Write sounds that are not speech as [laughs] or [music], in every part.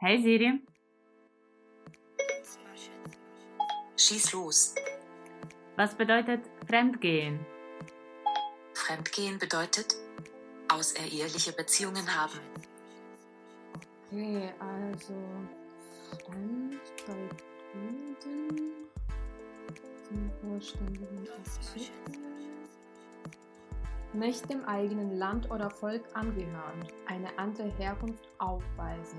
Hey Siri. Schieß los. Was bedeutet Fremdgehen? Fremdgehen bedeutet außereheliche Beziehungen haben. Okay, also Fremd bei Kunden zum vollständigen Artikel. Nicht dem eigenen Land oder Volk angehören, eine andere Herkunft aufweisen,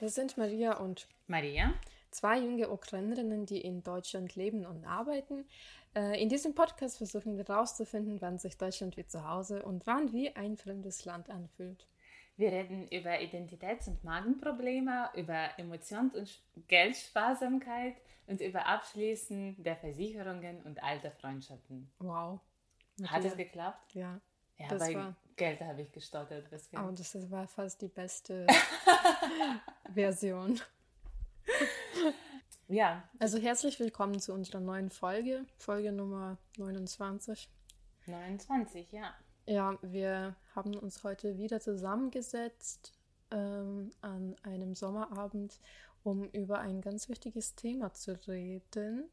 Wir sind Maria und Maria? zwei junge Ukrainerinnen, die in Deutschland leben und arbeiten. Äh, In diesem Podcast versuchen wir herauszufinden, wann sich Deutschland wie zu Hause und wann wie ein fremdes Land anfühlt. Wir reden über Identitäts- und Magenprobleme, über Emotions- und Geldsparsamkeit und über Abschließen der Versicherungen und alter Freundschaften. Wow. Hat es geklappt? Ja, Ja, Das bei war- Geld habe ich gestottert. Was Geld. oh, das war fast die beste [laughs] Version. Ja, Also herzlich willkommen zu unserer neuen Folge, Folge Nummer 29. 29, ja. Ja, wir haben uns heute wieder zusammengesetzt ähm, an einem Sommerabend, um über ein ganz wichtiges Thema zu reden.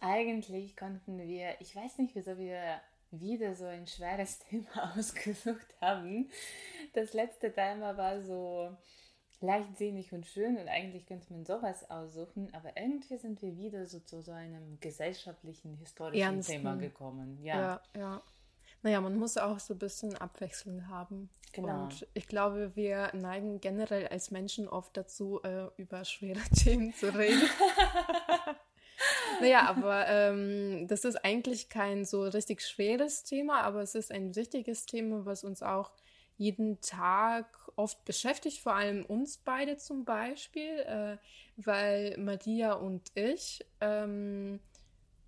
Eigentlich konnten wir, ich weiß nicht, wieso wir wieder so ein schweres [laughs] Thema ausgesucht haben. Das letzte Thema war so leichtsinnig und schön und eigentlich könnte man sowas aussuchen, aber irgendwie sind wir wieder so zu so einem gesellschaftlichen, historischen Ernsten. Thema gekommen. Ja, Ja, ja. Naja, man muss auch so ein bisschen Abwechslung haben. Genau. Und ich glaube, wir neigen generell als Menschen oft dazu, äh, über schwere [laughs] Themen zu reden. [laughs] naja, aber ähm, das ist eigentlich kein so richtig schweres Thema, aber es ist ein wichtiges Thema, was uns auch jeden Tag oft beschäftigt, vor allem uns beide zum Beispiel, äh, weil Maria und ich ähm,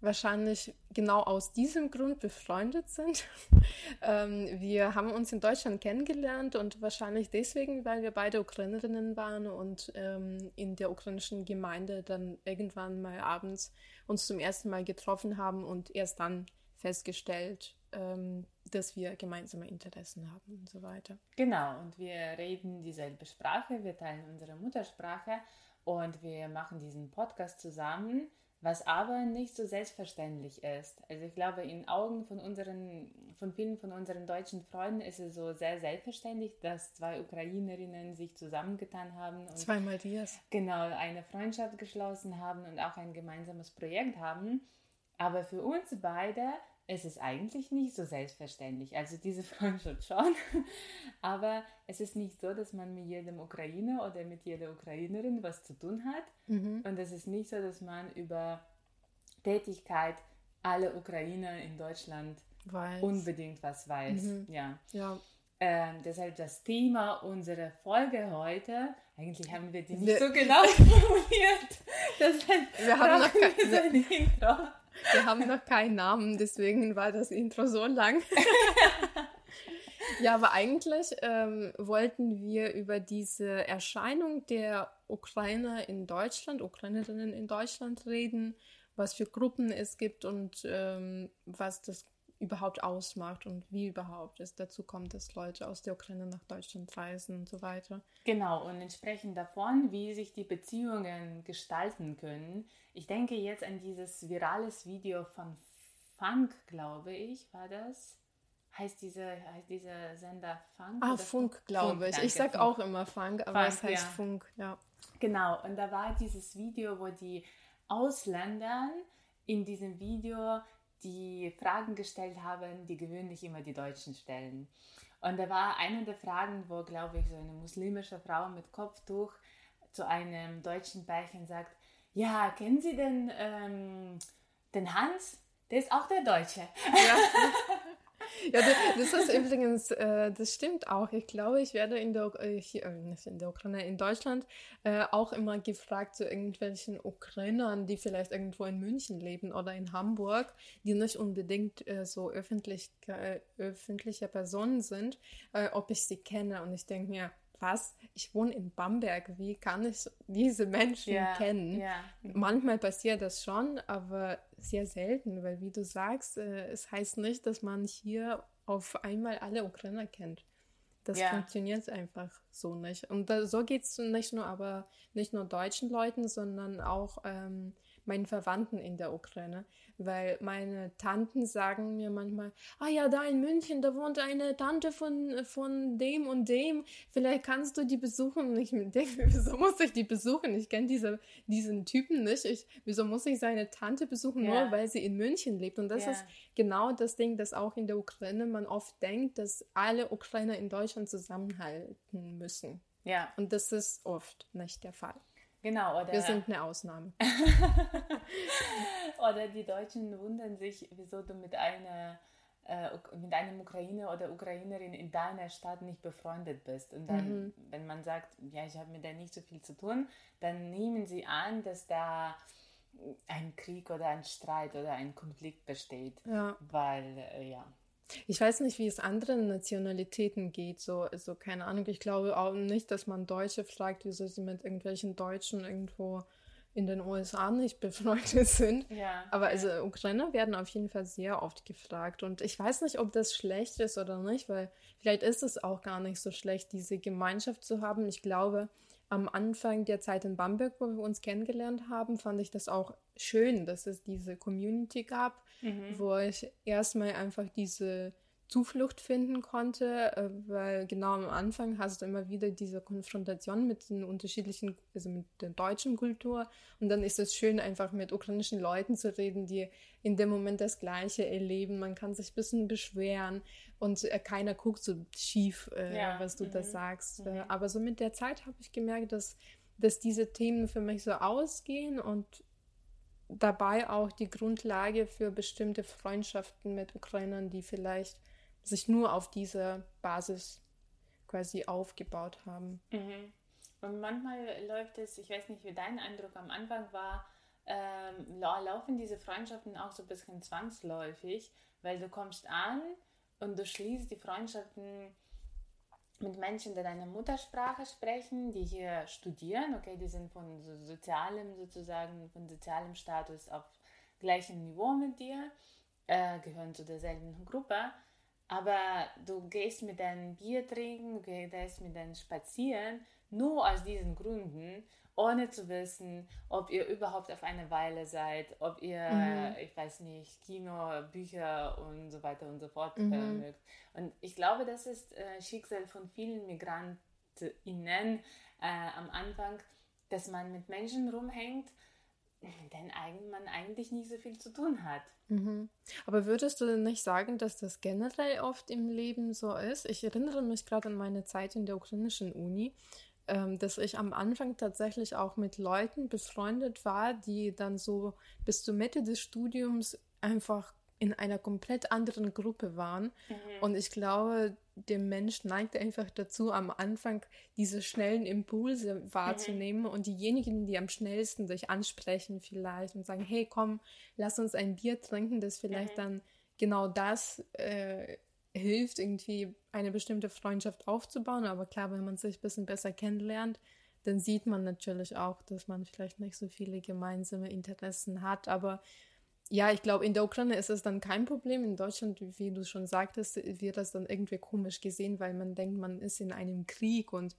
wahrscheinlich genau aus diesem Grund befreundet sind. [laughs] ähm, wir haben uns in Deutschland kennengelernt und wahrscheinlich deswegen, weil wir beide Ukrainerinnen waren und ähm, in der ukrainischen Gemeinde dann irgendwann mal abends uns zum ersten Mal getroffen haben und erst dann festgestellt, ähm, dass wir gemeinsame Interessen haben und so weiter. Genau, und wir reden dieselbe Sprache, wir teilen unsere Muttersprache und wir machen diesen Podcast zusammen, was aber nicht so selbstverständlich ist. Also ich glaube, in Augen von unseren, von vielen von unseren deutschen Freunden ist es so sehr selbstverständlich, dass zwei Ukrainerinnen sich zusammengetan haben und Zwei Marias. genau eine Freundschaft geschlossen haben und auch ein gemeinsames Projekt haben. Aber für uns beide ist es eigentlich nicht so selbstverständlich. Also diese [laughs] Freundschaft schon, aber es ist nicht so, dass man mit jedem Ukrainer oder mit jeder Ukrainerin was zu tun hat. Mhm. Und es ist nicht so, dass man über Tätigkeit aller Ukrainer in Deutschland Weiß. unbedingt was weiß. Mhm. Ja. ja, Ähm, deshalb das Thema unserer Folge heute. Eigentlich haben wir die nicht Wir- so [laughs] genau formuliert. Deshalb Wir haben noch kein- wir so ein Intro. Wir haben noch keinen Namen, deswegen war das Intro so lang. ja, aber eigentlich ähm, wollten wir über diese Erscheinung der Ukrainer in Deutschland, Ukrainerinnen in Deutschland reden, was für Gruppen es gibt und ähm, was das überhaupt ausmacht und wie überhaupt es dazu kommt, dass Leute aus der Ukraine nach Deutschland reisen und so weiter. Genau, und entsprechend davon, wie sich die Beziehungen gestalten können. Ich denke jetzt an dieses virales Video von Funk, glaube ich, war das. Heißt, diese, heißt dieser Sender Funk? Ah, Funk, glaube ich. danke, Ich sag Funk. auch immer Funk, aber es Funk, heißt ja. Funk, ja. Genau, und da war dieses Video, wo die Ausländern in diesem Video die Fragen gestellt haben, die gewöhnlich immer die Deutschen stellen. Und da war eine der Fragen, wo, glaube ich, so eine muslimische Frau mit Kopftuch zu einem deutschen Pärchen sagt, ja, kennen Sie denn ähm, den Hans? Der ist auch der Deutsche. Ja. [laughs] Ja, das ist übrigens, äh, das stimmt auch. Ich glaube, ich werde in der, äh, hier, äh, nicht in der Ukraine, in Deutschland äh, auch immer gefragt zu irgendwelchen Ukrainern, die vielleicht irgendwo in München leben oder in Hamburg, die nicht unbedingt äh, so öffentlich, äh, öffentliche Personen sind, ob ich sie kenne. Und ich denke mir, was? Ich wohne in Bamberg. Wie kann ich diese Menschen Ja, kennen? ja. Manchmal passiert das schon, aber sehr selten, weil wie du sagst, äh, es heißt nicht, dass man hier auf einmal alle Ukrainer kennt. Das Ja. funktioniert einfach so nicht. Und da, so geht es nicht nur, aber nicht nur deutschen Leuten, sondern auch ähm, meinen Verwandten in der Ukraine. Weil meine Tanten sagen mir manchmal, ah ja, da in München, da wohnt eine Tante von, von dem und dem, vielleicht kannst du die besuchen. Und ich denke, [laughs] wieso muss ich die besuchen? Ich kenne diese, diesen Typen nicht. Ich, wieso muss ich seine Tante besuchen, Ja. nur weil sie in München lebt? Und das Ja. ist genau das Ding, dass auch in der Ukraine man oft denkt, dass alle Ukrainer in Deutschland zusammenhalten müssen. Ja, Und das ist oft nicht der Fall. Genau. Oder, Wir sind eine Ausnahme. [laughs] oder die Deutschen wundern sich, wieso du mit einer äh, mit einem Ukrainer oder Ukrainerin in deiner Stadt nicht befreundet bist. Und dann, wenn man sagt, ja, ich habe mit der nicht so viel zu tun, dann nehmen sie an, dass da ein Krieg oder ein Streit oder ein Konflikt besteht. Ja. Weil, äh, ja. Ich weiß nicht, wie es anderen Nationalitäten geht. So, also keine Ahnung. Ich glaube auch nicht, dass man Deutsche fragt, wieso sie mit irgendwelchen Deutschen irgendwo in den USA nicht [laughs] befreundet sind. Ja, Aber ja. also Ukrainer werden auf jeden Fall sehr oft gefragt. Und ich weiß nicht, ob das schlecht ist oder nicht, weil vielleicht ist es auch gar nicht so schlecht, diese Gemeinschaft zu haben. Ich glaube, am Anfang der Zeit in Bamberg, wo wir uns kennengelernt haben, fand ich das auch schön, dass es diese Community gab, Mhm. wo ich erstmal einfach diese Zuflucht finden konnte, äh, weil genau am Anfang hast du immer wieder diese Konfrontation mit den unterschiedlichen, also mit der deutschen Kultur und dann ist es schön, einfach mit ukrainischen Leuten zu reden, die in dem Moment das Gleiche erleben. Man kann sich ein bisschen beschweren und äh, keiner guckt so schief, äh, Ja, was du da mhm, sagst. mhm. Aber so mit der Zeit habe ich gemerkt, dass, dass diese Themen für mich so ausgehen und dabei auch die Grundlage für bestimmte Freundschaften mit Ukrainern, die vielleicht sich nur auf dieser Basis quasi aufgebaut haben. Mhm. Und manchmal läuft es, ich weiß nicht, wie dein Eindruck am Anfang war, ähm, lau- laufen diese Freundschaften auch so ein bisschen zwangsläufig, weil du kommst an und du schließt die Freundschaften mit Menschen, die deine Muttersprache sprechen, die hier studieren, okay, die sind von so sozialem sozusagen, von sozialem Status auf gleichem Niveau mit dir, äh, gehören zu derselben Gruppe, aber du gehst mit deinem Bier trinken, du gehst mit deinem Spazieren, nur aus diesen Gründen, ohne zu wissen, ob ihr überhaupt auf eine Weile seid, ob ihr, Mhm. ich weiß nicht, Kino, Bücher und so weiter und so fort Mhm. mögt. Und ich glaube, das ist äh, Schicksal von vielen MigrantInnen äh, am Anfang, dass man mit Menschen rumhängt, eigen- man eigentlich nicht so viel zu tun hat. Mhm. Aber würdest du denn nicht sagen, dass das generell oft im Leben so ist? Ich erinnere mich gerade an meine Zeit in der ukrainischen Uni, ähm, dass ich am Anfang tatsächlich auch mit Leuten befreundet war, die dann so bis zur Mitte des Studiums einfach in einer komplett anderen Gruppe waren. Und ich glaube, der Mensch neigt einfach dazu, am Anfang diese schnellen Impulse wahrzunehmen und diejenigen, die am schnellsten dich ansprechen vielleicht und sagen, hey, komm, lass uns ein Bier trinken, das vielleicht Mhm. dann genau das äh, hilft, irgendwie eine bestimmte Freundschaft aufzubauen. Aber klar, wenn man sich ein bisschen besser kennenlernt, dann sieht man natürlich auch, dass man vielleicht nicht so viele gemeinsame Interessen hat. Aber ja, ich glaube, in der Ukraine ist es dann kein Problem. In Deutschland, wie du schon sagtest, wird das dann irgendwie komisch gesehen, weil man denkt, man ist in einem Krieg und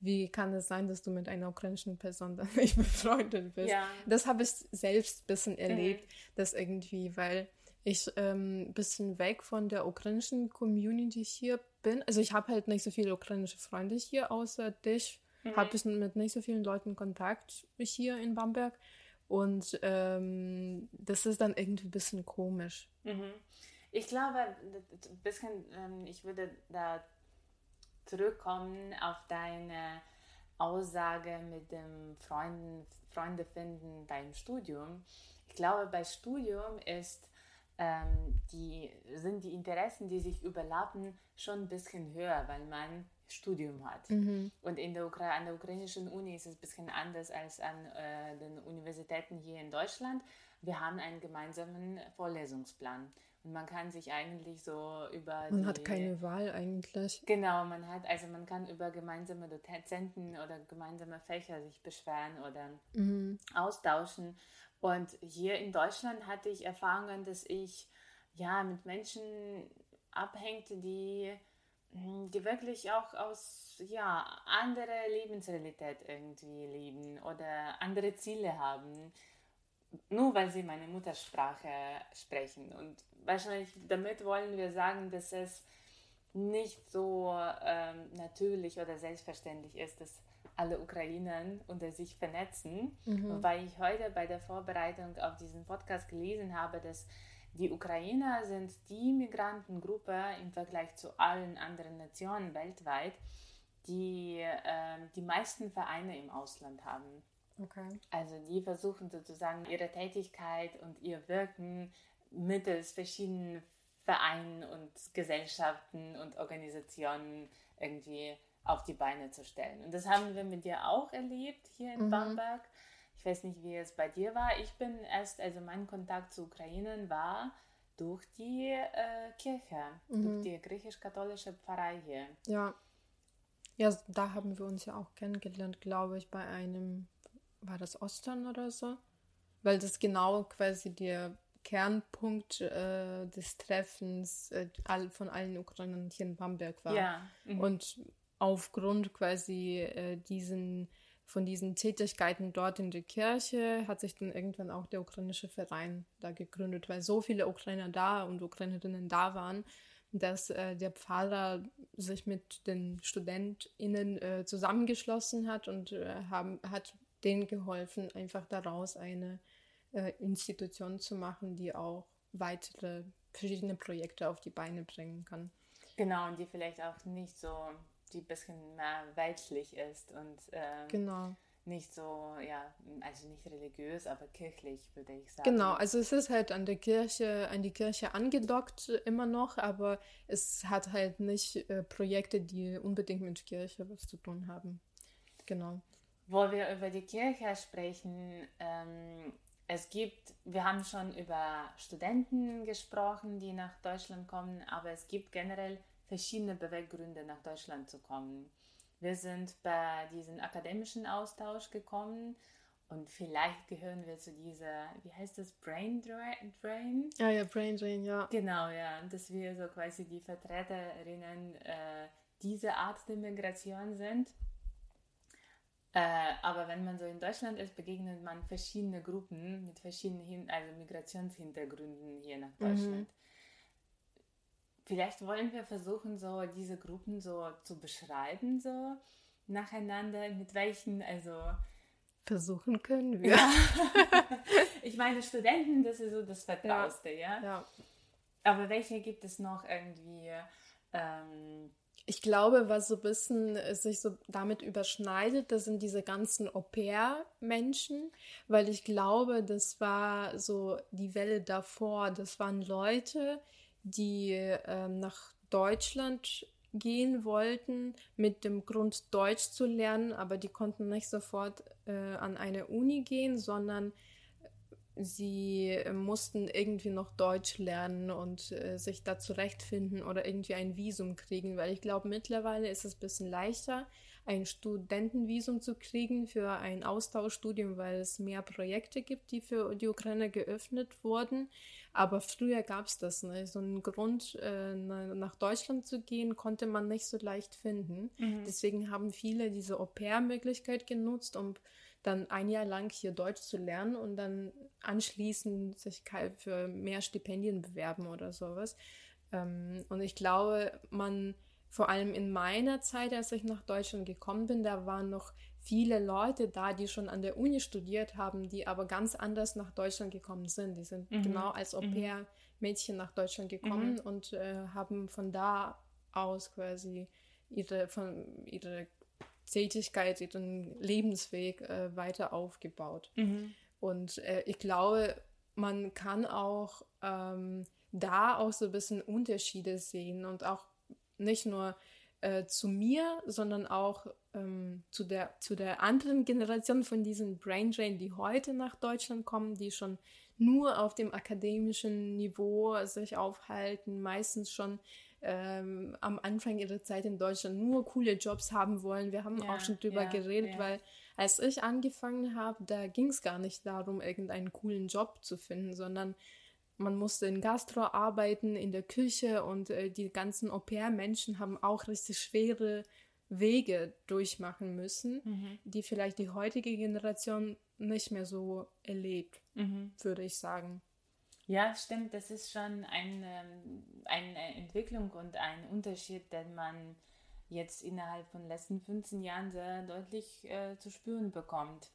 wie kann es sein, dass du mit einer ukrainischen Person dann [laughs] nicht befreundet bist? Ja. Das habe ich selbst ein bisschen erlebt, dass irgendwie, weil ich ähm, ein bisschen weg von der ukrainischen Community hier bin. Also ich habe halt nicht so viele ukrainische Freunde hier, außer dich. Habe ich mit nicht so vielen Leuten Kontakt hier in Bamberg. Und ähm, das ist dann irgendwie ein bisschen komisch. Mhm. Ich glaube, ein bisschen, ähm, ich würde da zurückkommen auf deine Aussage mit dem Freunden, Freunde finden beim Studium. Ich glaube, bei Studium ist, ähm, die, sind die Interessen, die sich überlappen, schon ein bisschen höher, weil man Studium hat. Mhm. Und in der Ukra an der ukrainischen Uni ist es ein bisschen anders als an äh, den Universitäten hier in Deutschland. Wir haben einen gemeinsamen Vorlesungsplan. Und man kann sich eigentlich so über. Man die, hat keine Wahl eigentlich. Genau, man hat, also man kann über gemeinsame Dozenten oder gemeinsame Fächer sich beschweren oder mhm. austauschen. Und hier in Deutschland hatte ich Erfahrungen, dass ich ja mit Menschen abhängte, die, die wirklich auch aus ja, andere Lebensrealität irgendwie leben oder andere Ziele haben nur weil sie meine Muttersprache sprechen. Und wahrscheinlich damit wollen wir sagen, dass es nicht so ähm, natürlich oder selbstverständlich ist, dass alle Ukrainer unter sich vernetzen. Mhm. Weil ich heute bei der Vorbereitung auf diesen Podcast gelesen habe, dass die Ukrainer sind die Migrantengruppe im Vergleich zu allen anderen Nationen weltweit, die äh, die meisten Vereine im Ausland haben. Okay. Also die versuchen sozusagen ihre Tätigkeit und ihr Wirken mittels verschiedenen Vereinen und Gesellschaften und Organisationen irgendwie auf die Beine zu stellen. Und das haben wir mit dir auch erlebt hier in mhm. Bamberg. Ich weiß nicht, wie es bei dir war. Ich bin erst, also mein Kontakt zu Ukrainern war durch die äh, Kirche, mhm. durch die griechisch-katholische Pfarrei hier. Ja. Ja, da haben wir uns ja auch kennengelernt, glaube ich, bei einem war das Ostern oder so? Weil das genau quasi der Kernpunkt äh, des Treffens äh, von allen Ukrainern hier in Bamberg war. Ja. Mhm. Und aufgrund quasi äh, diesen von diesen Tätigkeiten dort in der Kirche hat sich dann irgendwann auch der ukrainische Verein da gegründet, weil so viele Ukrainer da und Ukrainerinnen da waren, dass äh, der Pfarrer sich mit den StudentInnen äh, zusammengeschlossen hat und äh, haben, hat denen geholfen, einfach daraus eine äh, Institution zu machen, die auch weitere verschiedene Projekte auf die Beine bringen kann. Genau, und die vielleicht auch nicht so, die ein bisschen mehr weltlich ist und ähm, genau. nicht so, ja, also nicht religiös, aber kirchlich, würde ich sagen. Genau, also es ist halt an der Kirche, an die Kirche angedockt immer noch, aber es hat halt nicht äh, Projekte, die unbedingt mit Kirche was zu tun haben. Genau wo wir über die Kirche sprechen, ähm, es gibt, wir haben schon über Studenten gesprochen, die nach Deutschland kommen, aber es gibt generell verschiedene Beweggründe, nach Deutschland zu kommen. Wir sind bei diesem akademischen Austausch gekommen und vielleicht gehören wir zu dieser, wie heißt das, Brain Drain? Ja, ja, Brain Drain, ja. Genau, ja, dass wir so quasi die Vertreterinnen äh, dieser Art der Migration sind. Äh, aber wenn man so in Deutschland ist, begegnet man verschiedene Gruppen mit verschiedenen also Migrationshintergründen hier nach mhm. Deutschland. Mhm. Vielleicht wollen wir versuchen, so diese Gruppen so zu beschreiben, so nacheinander, mit welchen, also versuchen können wir. Ja. [laughs] ich meine, Studenten, das ist so das Vertrauste, ja. ja? ja. Aber welche gibt es noch irgendwie? Ähm, ich glaube, was so ein bisschen sich so damit überschneidet, das sind diese ganzen Au-pair-Menschen, weil ich glaube, das war so die Welle davor. Das waren Leute, die äh, nach Deutschland gehen wollten mit dem Grund Deutsch zu lernen, aber die konnten nicht sofort äh, an eine Uni gehen, sondern sie äh, mussten irgendwie noch Deutsch lernen und äh, sich da zurechtfinden oder irgendwie ein Visum kriegen, weil ich glaube, mittlerweile ist es ein bisschen leichter, ein Studentenvisum zu kriegen für ein Austauschstudium, weil es mehr Projekte gibt, die für die Ukraine geöffnet wurden. Aber früher gab es das nicht. So einen Grund, äh, nach Deutschland zu gehen, konnte man nicht so leicht finden. Mhm. Deswegen haben viele diese Au-pair-Möglichkeit genutzt, um dann ein Jahr lang hier Deutsch zu lernen und dann anschließend sich für mehr Stipendien bewerben oder sowas. Ähm, und ich glaube, man, vor allem in meiner Zeit, als ich nach Deutschland gekommen bin, da waren noch viele Leute da, die schon an der Uni studiert haben, die aber ganz anders nach Deutschland gekommen sind. Die sind mhm. genau als mhm. Au-pair-Mädchen nach Deutschland gekommen mhm. und äh, haben von da aus quasi ihre, von, ihre Tätigkeit, ihren Lebensweg äh, weiter aufgebaut. Mhm. Und äh, ich glaube, man kann auch ähm, da auch so ein bisschen Unterschiede sehen und auch nicht nur äh, zu mir, sondern auch ähm, zu, der, zu der anderen Generation von diesen Brain Drain, die heute nach Deutschland kommen, die schon nur auf dem akademischen Niveau sich aufhalten, meistens schon ähm, am Anfang ihrer Zeit in Deutschland nur coole Jobs haben wollen. Wir haben ja, auch schon drüber ja, geredet, ja. weil als ich angefangen habe, da ging es gar nicht darum, irgendeinen coolen Job zu finden, sondern man musste in Gastro arbeiten, in der Küche und äh, die ganzen Au-pair-Menschen haben auch richtig schwere Wege durchmachen müssen, mhm. die vielleicht die heutige Generation nicht mehr so erlebt, mhm. würde ich sagen. Ja, stimmt. Das ist schon eine, eine Entwicklung und ein Unterschied, den man jetzt innerhalb von den letzten 15 Jahren sehr deutlich äh, zu spüren bekommt.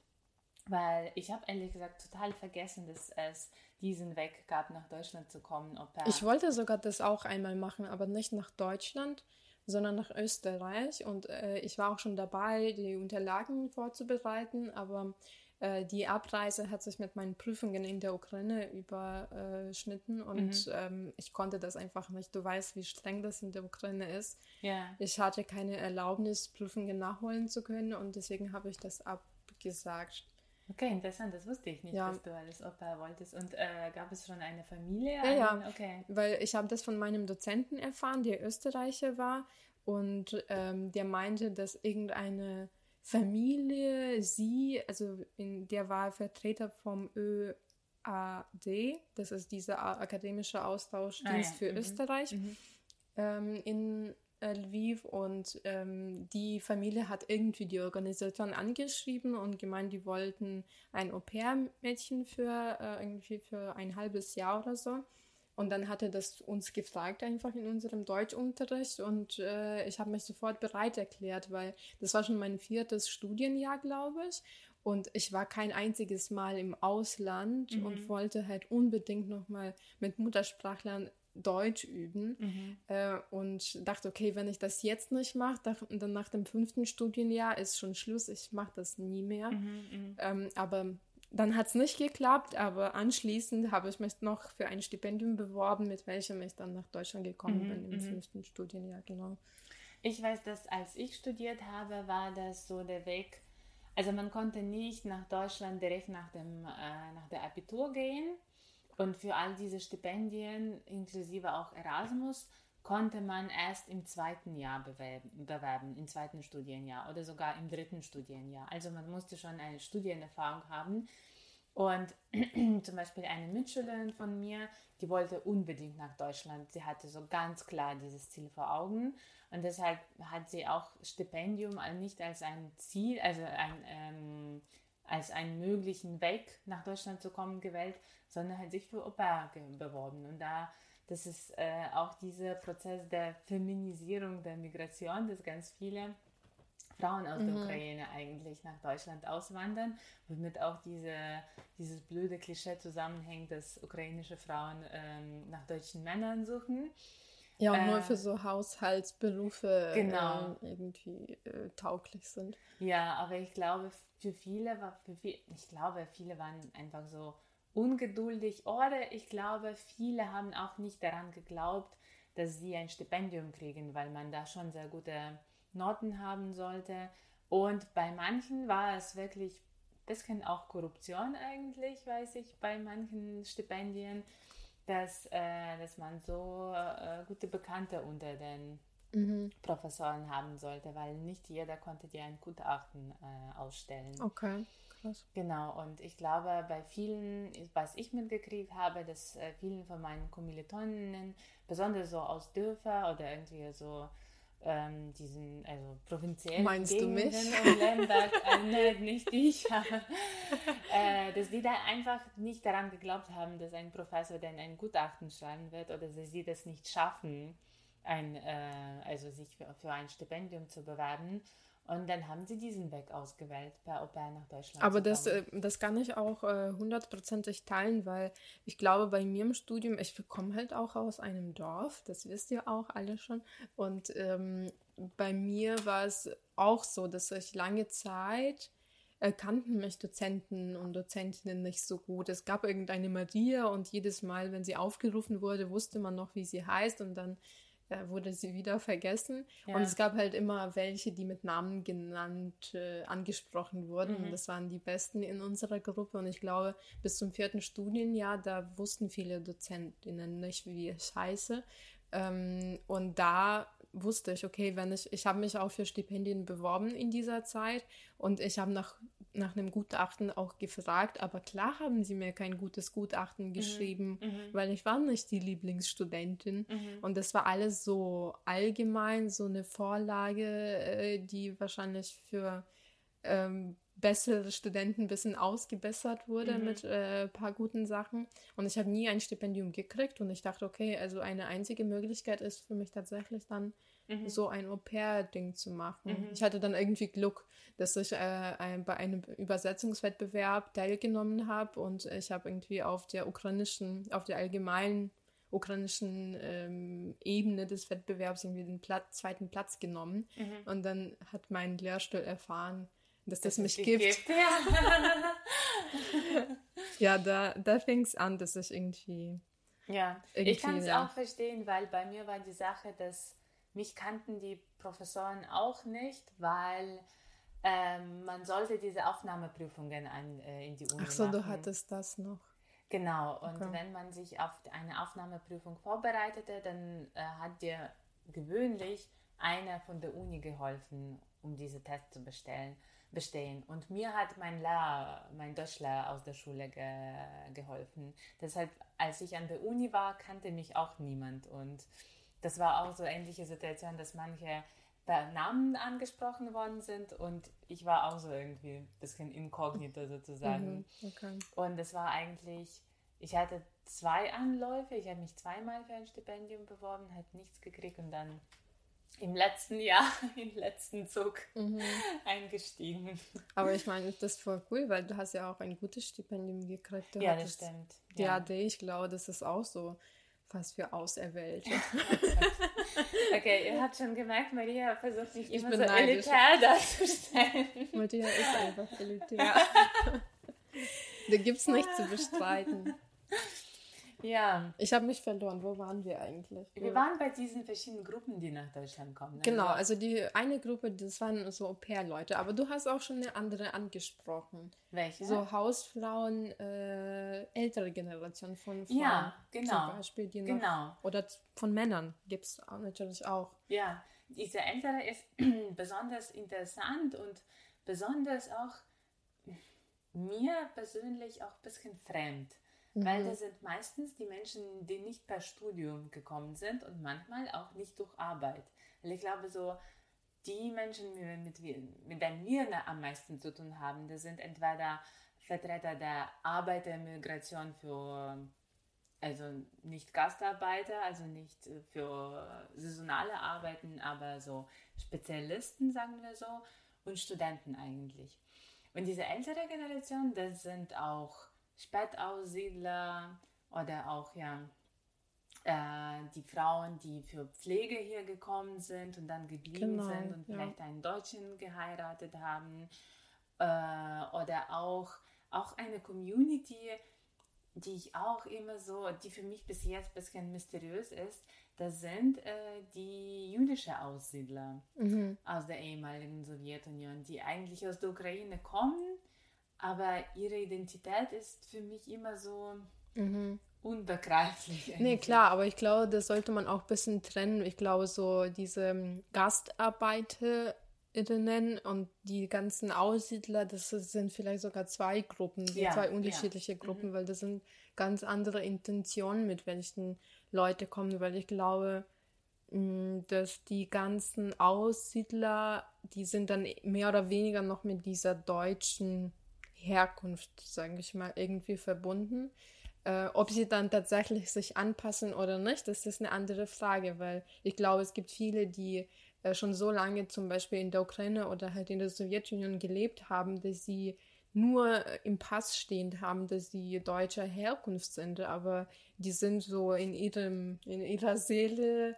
Weil ich habe ehrlich gesagt total vergessen, dass es diesen Weg gab, nach Deutschland zu kommen. Ich wollte sogar das auch einmal machen, aber nicht nach Deutschland, sondern nach Österreich. Und äh, ich war auch schon dabei, die Unterlagen vorzubereiten, aber äh, die Abreise hat sich mit meinen Prüfungen in der Ukraine überschnitten und mhm. ähm, ich konnte das einfach nicht. Du weißt, wie streng das in der Ukraine ist. Ja. Ich hatte keine Erlaubnis, Prüfungen nachholen zu können und deswegen habe ich das abgesagt. Okay, interessant, das wusste ich nicht, ja. dass du alles Opa wolltest. Und äh, gab es schon eine Familie? Ja, ja. Okay. weil ich habe das von meinem Dozenten erfahren, der Österreicher war und ähm, der meinte, dass irgendeine Familie, sie, also in, der war Vertreter vom ÖAD, das ist dieser akademische Austauschdienst ah, ja. für mhm. Österreich, mhm. Ähm, in Lviv und ähm, die Familie hat irgendwie die Organisation angeschrieben und gemeint, die wollten ein Au-pair-Mädchen für äh, irgendwie für ein halbes Jahr oder so. Und dann hat er das uns gefragt, einfach in unserem Deutschunterricht. Und äh, ich habe mich sofort bereit erklärt, weil das war schon mein viertes Studienjahr, glaube ich. Und ich war kein einziges Mal im Ausland mhm. und wollte halt unbedingt nochmal mit Muttersprachlern Deutsch üben. Mhm. Äh, und dachte, okay, wenn ich das jetzt nicht mache, dann nach dem fünften Studienjahr ist schon Schluss. Ich mache das nie mehr. Mhm, mhm. ähm, aber dann hat es nicht geklappt, aber anschließend habe ich mich noch für ein Stipendium beworben, mit welchem ich dann nach Deutschland gekommen mhm, bin im mhm. fünften Studienjahr, genau. Ich weiß, dass als ich studiert habe, war das so der Weg. Also man konnte nicht nach Deutschland direkt nach dem äh, nach der Abitur gehen und für all diese Stipendien inklusive auch Erasmus konnte man erst im zweiten Jahr bewerben, bewerben, im zweiten Studienjahr oder sogar im dritten Studienjahr. Also man musste schon eine Studienerfahrung haben. Und [clears throat] zum Beispiel eine Mitschülerin von mir, die wollte unbedingt nach Deutschland. Sie hatte so ganz klar dieses Ziel vor Augen. Und deshalb hat sie auch Stipendium nicht als ein Ziel, also ein, ähm, als einen möglichen Weg nach Deutschland zu kommen gewählt, sondern hat sich für Oper beworben. Und da das ist äh, auch dieser Prozess der Feminisierung der Migration, dass ganz viele Frauen aus mhm. der Ukraine eigentlich nach Deutschland auswandern, womit auch diese, dieses blöde Klischee zusammenhängt, dass ukrainische Frauen ähm, nach deutschen Männern suchen. Ja, und äh, nur für so Haushaltsberufe genau. äh, irgendwie äh, tauglich sind. Ja, aber ich glaube, für viele war, für viel, ich glaube, viele waren einfach so ungeduldig oder ich glaube, viele haben auch nicht daran geglaubt, dass sie ein Stipendium kriegen, weil man da schon sehr gute Noten haben sollte. Und bei manchen war es wirklich ein bisschen auch Korruption eigentlich, weiß ich, bei manchen Stipendien, dass, äh, dass man so äh, gute Bekannte unter den mhm. Professoren haben sollte, weil nicht jeder konnte dir ein Gutachten äh, ausstellen. Okay. Krass. Genau, und ich glaube, bei vielen, was ich mitgekriegt habe, dass äh, vielen von meinen Kommilitoninnen, besonders so aus Dörfer oder irgendwie so ähm, diesen, also provinziellen Meinst Gegenden und Länder, äh, [laughs] nicht ich, aber äh, dass die da einfach nicht daran geglaubt haben, dass ein Professor dann ein Gutachten schreiben wird oder dass sie das nicht schaffen, ein, äh, also sich für, für ein Stipendium zu bewerben. Und dann haben sie diesen Weg ausgewählt, per Au pair nach Deutschland. Aber das, äh, das kann ich auch äh, hundertprozentig äh, teilen, weil ich glaube, bei mir im Studium, ich komme halt auch aus einem Dorf, das wisst ihr auch alle schon. Und ähm, bei mir war es auch so, dass ich lange Zeit äh, kannten mich Dozenten und Dozentinnen nicht so gut. Es gab irgendeine Maria und jedes Mal, wenn sie aufgerufen wurde, wusste man noch, wie sie heißt und dann äh, wurde sie wieder vergessen. Ja. Und es gab halt immer welche, die mit Namen genannt, äh, angesprochen wurden. Mhm. Und das waren die Besten in unserer Gruppe. Und ich glaube, bis zum vierten Studienjahr, da wussten viele Dozentinnen nicht, wie ich heiße. Ähm, und da wusste ich, okay, wenn ich, ich habe mich auch für Stipendien beworben in dieser Zeit und ich habe nach, nach einem Gutachten auch gefragt, aber klar haben sie mir kein gutes Gutachten mhm. geschrieben, mhm. weil ich war nicht die Lieblingsstudentin mhm. und das war alles so allgemein, so eine Vorlage, äh, die wahrscheinlich für ähm, bessere Studenten ein bisschen ausgebessert wurde mhm. mit ein äh, paar guten Sachen. Und ich habe nie ein Stipendium gekriegt und ich dachte, okay, also eine einzige Möglichkeit ist für mich tatsächlich dann mhm. so ein Au-pair-Ding zu machen. Mhm. Ich hatte dann irgendwie Glück, dass ich äh, ein, bei einem Übersetzungswettbewerb teilgenommen habe und ich habe irgendwie auf der ukrainischen, auf der allgemeinen ukrainischen ähm, Ebene des Wettbewerbs irgendwie den Platz, zweiten Platz genommen. Mhm. Und dann hat mein Lehrstuhl erfahren, dass das, das mich gibt. gibt. Ja, [laughs] ja da, da fing es an, dass ich irgendwie. Ja, irgendwie, ich kann es ja. auch verstehen, weil bei mir war die Sache, dass mich kannten die Professoren auch nicht, weil ähm, man sollte diese Aufnahmeprüfungen an, äh, in die Uni Ach so, machen. du hattest das noch. Genau, und okay. wenn man sich auf eine Aufnahmeprüfung vorbereitete, dann äh, hat dir gewöhnlich einer von der Uni geholfen, um diese Tests zu bestellen bestehen. Und mir hat mein Lehrer, mein Deutschlehrer aus der Schule ge geholfen. Deshalb, als ich an der Uni war, kannte mich auch niemand. Und das war auch so ähnliche Situation, dass manche bei Namen angesprochen worden sind und ich war auch so irgendwie ein bisschen inkognito sozusagen. Mhm, okay. Und es war eigentlich, ich hatte zwei Anläufe, ich habe mich zweimal für ein Stipendium beworben, habe nichts gekriegt und dann im letzten Jahr, [laughs] im letzten Zug mhm. eingestiegen. Aber ich meine, das ist voll cool, weil du hast ja auch ein gutes Stipendium gekriegt. Du ja, das stimmt. Ja, AD, ich glaube, das ist auch so fast für Auserwählte. [laughs] okay, ihr habt schon gemerkt, Maria versucht sich immer so neidisch. elitär darzustellen. Maria ist einfach elitär. da gibt es nichts zu bestreiten. [laughs] Ja. Ich habe mich verloren. Wo waren wir eigentlich? Wir waren bei diesen verschiedenen Gruppen, die nach Deutschland kommen. Ne? Genau, also die eine Gruppe, das waren so Au-pair-Leute, aber du hast auch schon eine andere angesprochen. Welche? So Hausfrauen, äh, ältere Generation von Frauen. Ja, genau. Zum Beispiel, die noch, genau. Oder von Männern gibt es natürlich auch. Ja, diese ältere ist [clears throat] besonders interessant und besonders auch mir persönlich auch ein bisschen fremd Mhm. Weil das sind meistens die Menschen, die nicht per Studium gekommen sind und manchmal auch nicht durch Arbeit. Weil ich glaube, so die Menschen, mit, mit denen wir am meisten zu tun haben, das sind entweder Vertreter der Arbeitermigration für also nicht Gastarbeiter, also nicht für saisonale Arbeiten, aber so Spezialisten, sagen wir so, und Studenten eigentlich. Und diese ältere Generation, das sind auch Spätaussiedler oder auch ja äh, die Frauen, die für Pflege hier gekommen sind und dann geblieben genau, sind und ja. vielleicht einen Deutschen geheiratet haben äh, oder auch auch eine Community, die ich auch immer so, die für mich bis jetzt ein bisschen mysteriös ist, das sind äh, die jüdischen Aussiedler mhm. aus der ehemaligen Sowjetunion, die eigentlich aus der Ukraine kommen aber ihre Identität ist für mich immer so mhm. unbegreiflich. Eigentlich. Nee, klar, aber ich glaube, das sollte man auch ein bisschen trennen. Ich glaube, so diese ähm, Gastarbeiterinnen und die ganzen Aussiedler, das sind vielleicht sogar zwei Gruppen, ja, zwei unterschiedliche ja. Gruppen, mhm. weil das sind ganz andere Intentionen, mit welchen Leute kommen, weil ich glaube, mm, dass die ganzen Aussiedler, die sind dann mehr oder weniger noch mit dieser deutschen Herkunft, sage ich mal, irgendwie verbunden. Äh, ob sie dann tatsächlich sich anpassen oder nicht, das ist eine andere Frage, weil ich glaube, es gibt viele, die äh, schon so lange zum Beispiel in der Ukraine oder halt in der Sowjetunion gelebt haben, dass sie nur im Pass stehend haben, dass sie deutscher Herkunft sind, aber die sind so in ihrem, in ihrer Seele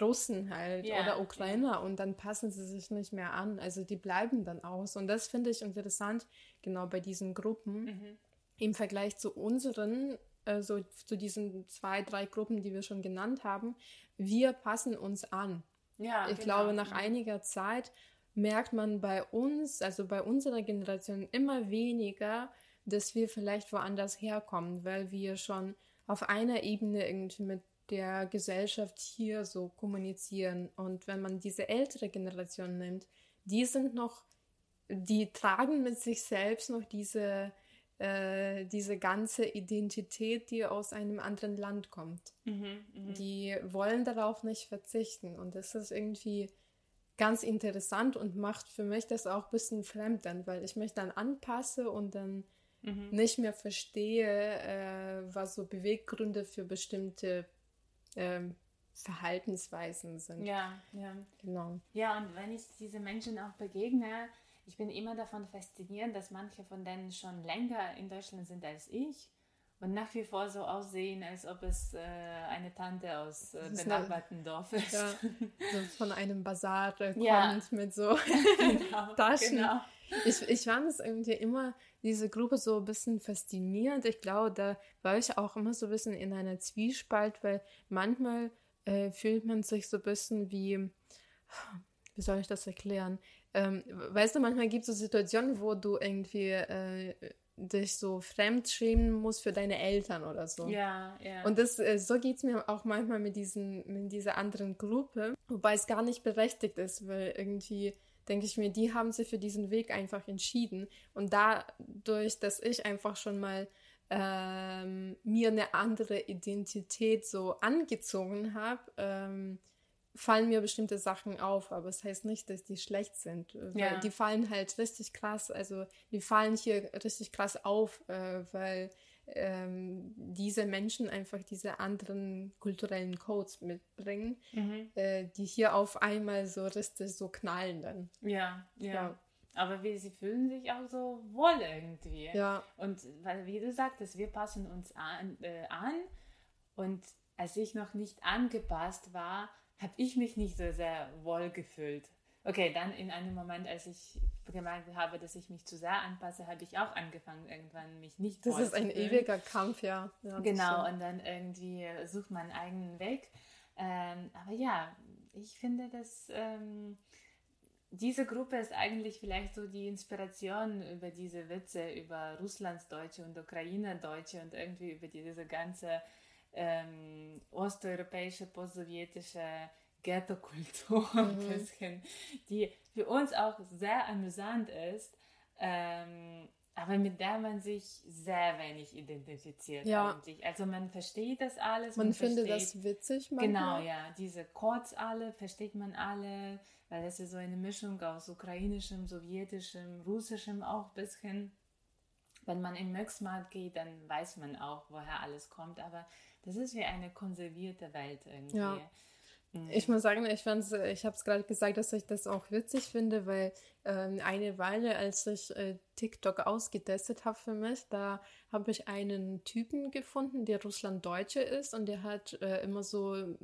Russen halt Ja, oder Ukrainer und dann passen sie sich nicht mehr an. Also die bleiben dann aus. Und das finde ich interessant, genau bei diesen Gruppen Mhm. im Vergleich zu unseren, also zu diesen zwei, drei Gruppen, die wir schon genannt haben. Wir passen uns an. Ja, Ich genau. glaube, nach Mhm. einiger Zeit merkt man bei uns, also bei unserer Generation, immer weniger, dass wir vielleicht woanders herkommen, weil wir schon auf einer Ebene irgendwie mit der Gesellschaft hier so kommunizieren. Und wenn man diese ältere Generation nimmt, die sind noch, die tragen mit sich selbst noch diese, äh, diese ganze Identität, die aus einem anderen Land kommt Mhm, mhm. die wollen darauf nicht verzichten. Und das ist irgendwie ganz interessant und macht für mich das auch ein bisschen fremd dann, weil ich mich dann anpasse und dann Mhm. nicht mehr verstehe, äh, was so Beweggründe für bestimmte ähm, Verhaltensweisen sind. Ja, ja. Genau. Ja, und wenn ich diese Menschen auch begegne, ich bin immer davon fasziniert, dass manche von denen schon länger in Deutschland sind als ich und nach wie vor so aussehen, als ob es äh, eine Tante aus äh, benachbarten Dorf ist. Ja, so von einem Bazar äh, kommt Ja. mit so [laughs] genau, Taschen. Genau. Ich, ich fand es irgendwie immer, diese Gruppe so ein bisschen faszinierend. Ich glaube, da war ich auch immer so ein bisschen in einer Zwiespalt, weil manchmal äh, fühlt man sich so ein bisschen wie, wie soll ich das erklären? Ähm, weißt du, manchmal gibt es so Situationen, wo du irgendwie äh, dich so fremd schämen musst für deine Eltern oder so. Ja, ja. Und das, äh, so geht es mir auch manchmal mit, diesen, mit dieser anderen Gruppe, wobei es gar nicht berechtigt ist, weil irgendwie denke ich mir, die haben sich für diesen Weg einfach entschieden. Und dadurch, dass ich einfach schon mal ähm, mir eine andere Identität so angezogen habe, ähm, fallen mir bestimmte Sachen auf, aber es heißt nicht, dass die schlecht sind, äh, Ja. die fallen halt richtig krass, also die fallen hier richtig krass auf, äh, weil ähm, diese Menschen einfach diese anderen kulturellen Codes mitbringen, mhm. äh, die hier auf einmal so richtig so knallen dann. ja, ja, Ja. Aber wie, sie fühlen sich auch so wohl irgendwie. Ja, Und weil, wie du sagtest, wir passen uns an, äh, an. Und als ich noch nicht angepasst war, habe ich mich nicht so sehr wohl gefühlt. Okay, dann in einem Moment, als ich gemerkt habe, dass ich mich zu sehr anpasse, habe ich auch angefangen, irgendwann mich nicht das ist ein ewiger Kampf, ja. ja Genau, und dann irgendwie sucht man einen eigenen Weg. Ähm, aber ja, ich finde, dass ähm, diese Gruppe ist eigentlich vielleicht so die Inspiration über diese Witze über Russlandsdeutsche und Ukrainerdeutsche und irgendwie über diese ganze ähm, osteuropäische, postsowjetische Ghetto-Kultur ein Mhm. bisschen, die für uns auch sehr amüsant ist. Ähm, aber mit der man sich sehr wenig identifiziert Ja. eigentlich. Also man versteht das alles. Man findet versteht, das witzig manchmal. Genau, ja. Diese Codes alle versteht man alle, weil das ist so eine Mischung aus ukrainischem, sowjetischem, russischem auch ein bisschen. Wenn man in Möxmarkt geht, dann weiß man auch, woher alles kommt. Aber das ist wie eine konservierte Welt irgendwie. Ja. Mhm. Ich muss sagen, ich, fand's, ich habe es gerade gesagt, dass ich das auch witzig finde, weil ähm, eine Weile, als ich äh, TikTok ausgetestet habe für mich, da habe ich einen Typen gefunden, der Russlanddeutsche ist und der hat äh, immer so äh,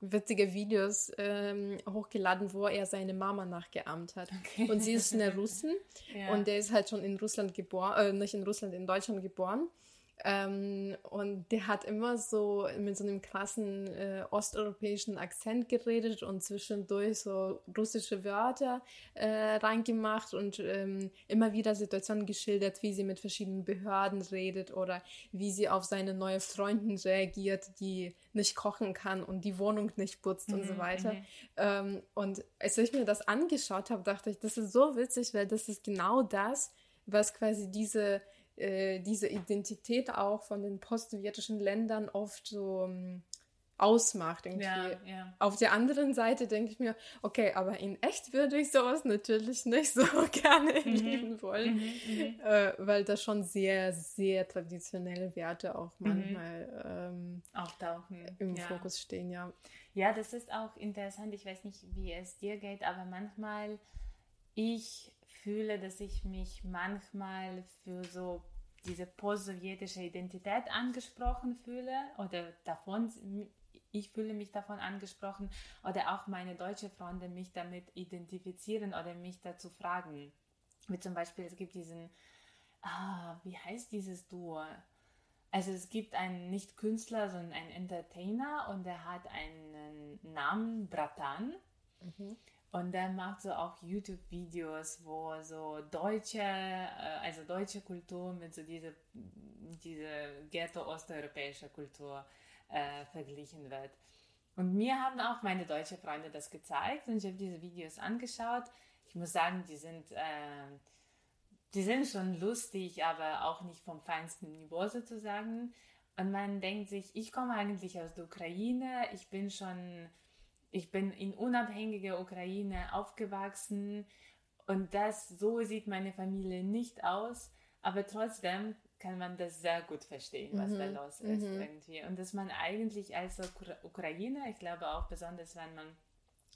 witzige Videos ähm, hochgeladen, wo er seine Mama nachgeahmt hat. Okay. Und sie ist eine Russin [laughs] Ja. und der ist halt schon in Russland geboren, äh, nicht in Russland, in Deutschland geboren. Ähm, und der hat immer so mit so einem krassen äh, osteuropäischen Akzent geredet und zwischendurch so russische Wörter äh, reingemacht und ähm, immer wieder Situationen geschildert, wie sie mit verschiedenen Behörden redet oder wie sie auf seine neue Freundin reagiert, die nicht kochen kann und die Wohnung nicht putzt und so Mhm, weiter. mhm. Ähm, und als ich mir das angeschaut habe, dachte ich, das ist so witzig, weil das ist genau das, was quasi diese, äh, diese Identität auch von den post-sowjetischen Ländern oft so ähm, ausmacht. Irgendwie. ja, ja. Auf der anderen Seite denke ich mir, okay, aber in echt würde ich sowas natürlich nicht so [laughs] gerne leben wollen, Mhm, mhm. äh, weil da schon sehr, sehr traditionelle Werte auch Mhm. manchmal ähm, Auftauchen. im ja. Fokus stehen, ja. Ja, das ist auch interessant. Ich weiß nicht, wie es dir geht, aber manchmal, ich fühle, dass ich mich manchmal für so diese post-sowjetische Identität angesprochen fühle oder davon ich fühle mich davon angesprochen oder auch meine deutsche Freunde mich damit identifizieren oder mich dazu fragen. Wie zum Beispiel, es gibt diesen, ah, wie heißt dieses Duo? Also es gibt einen nicht Künstler, sondern einen Entertainer und der hat einen Namen Bratan. Mhm. Und der macht so auch YouTube-Videos, wo so deutsche, äh, also deutsche Kultur mit so dieser diese ghetto-osteuropäische Kultur äh, verglichen wird. Und mir haben auch meine deutschen Freunde das gezeigt und ich habe diese Videos angeschaut. Ich muss sagen, die sind, äh, die sind schon lustig, aber auch nicht vom feinsten Niveau sozusagen. Und man denkt sich, ich komme eigentlich aus der Ukraine, ich bin schon ich bin in unabhängiger Ukraine aufgewachsen und das so sieht meine Familie nicht aus, aber trotzdem kann man das sehr gut verstehen, was mhm. da los ist mhm. irgendwie und dass man eigentlich als Ukrainer, ich glaube auch besonders wenn man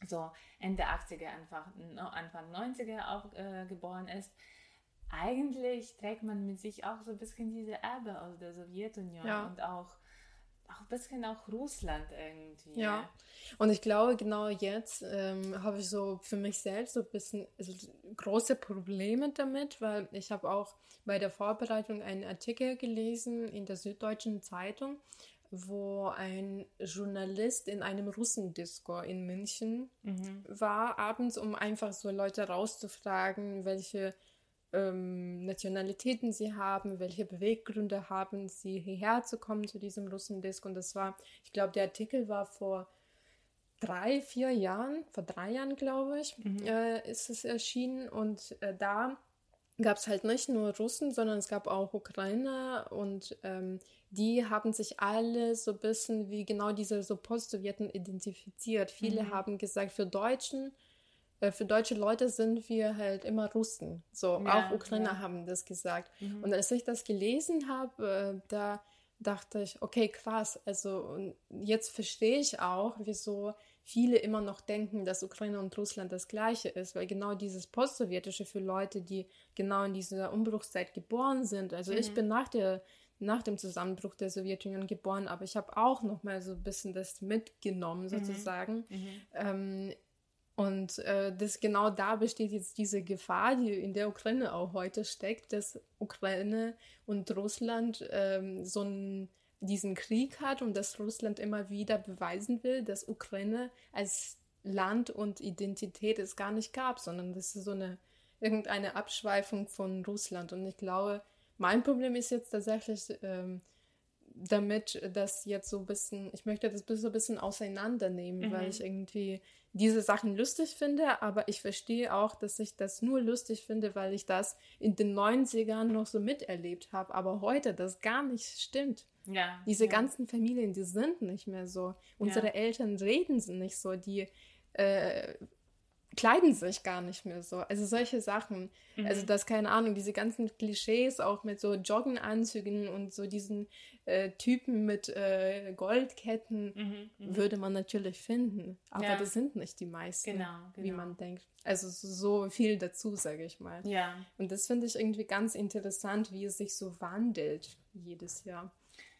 so Ende 80er, Anfang, Anfang 90er auch äh, geboren ist, eigentlich trägt man mit sich auch so ein bisschen diese Erbe aus der Sowjetunion ja. und auch auch ein bisschen auch Russland irgendwie. Ja, und ich glaube, genau jetzt ähm, habe ich so für mich selbst so ein bisschen also große Probleme damit, weil ich habe auch bei der Vorbereitung einen Artikel gelesen in der Süddeutschen Zeitung, wo ein Journalist in einem Russendisco in München mhm. war, abends, um einfach so Leute rauszufragen, welche ähm, Nationalitäten sie haben, welche Beweggründe haben sie hierher zu kommen zu diesem Russendisk. Und das war, ich glaube, der Artikel war vor drei, vier Jahren, vor drei Jahren, glaube ich, mhm. äh, ist es erschienen. Und äh, da gab es halt nicht nur Russen, sondern es gab auch Ukrainer und ähm, die haben sich alle so ein bisschen wie genau diese so Post-Sowjeten identifiziert. Viele mhm. haben gesagt, für Deutschen für deutsche Leute sind wir halt immer Russen. So, ja, auch Ukrainer ja. haben das gesagt. Mhm. Und als ich das gelesen habe, äh, da dachte ich, okay, krass. Also jetzt verstehe ich auch, wieso viele immer noch denken, dass Ukraine und Russland das gleiche ist, weil genau dieses Postsowjetische für Leute, die genau in dieser Umbruchszeit geboren sind. Also mhm. ich bin nach der nach dem Zusammenbruch der Sowjetunion geboren, aber ich habe auch noch mal so ein bisschen das mitgenommen mhm. sozusagen. Mhm. Ähm, und äh, das genau da besteht jetzt diese Gefahr, die in der Ukraine auch heute steckt, dass Ukraine und Russland ähm, so einen, diesen Krieg hat und dass Russland immer wieder beweisen will, dass Ukraine als Land und Identität es gar nicht gab, sondern das ist so eine irgendeine Abschweifung von Russland. Und ich glaube, mein Problem ist jetzt tatsächlich ähm, damit, dass jetzt so ein bisschen, ich möchte das so ein bisschen auseinandernehmen, mhm. weil ich irgendwie diese Sachen lustig finde, aber ich verstehe auch, dass ich das nur lustig finde, weil ich das in den 90ern noch so miterlebt habe, aber heute das gar nicht stimmt. Ja, diese ja. ganzen Familien, die sind nicht mehr so. Unsere ja. Eltern reden nicht so, die äh, kleiden sich gar nicht mehr so. Also solche Sachen. Also mhm. Also das, keine Ahnung, diese ganzen Klischees auch mit so Joggenanzügen und so diesen äh, Typen mit äh, Goldketten mhm, mhm. würde man natürlich finden. Aber ja. das sind nicht die meisten, genau, genau. wie man denkt. Also so viel dazu, sage ich mal. Ja. Und das finde ich irgendwie ganz interessant, wie es sich so wandelt jedes Jahr.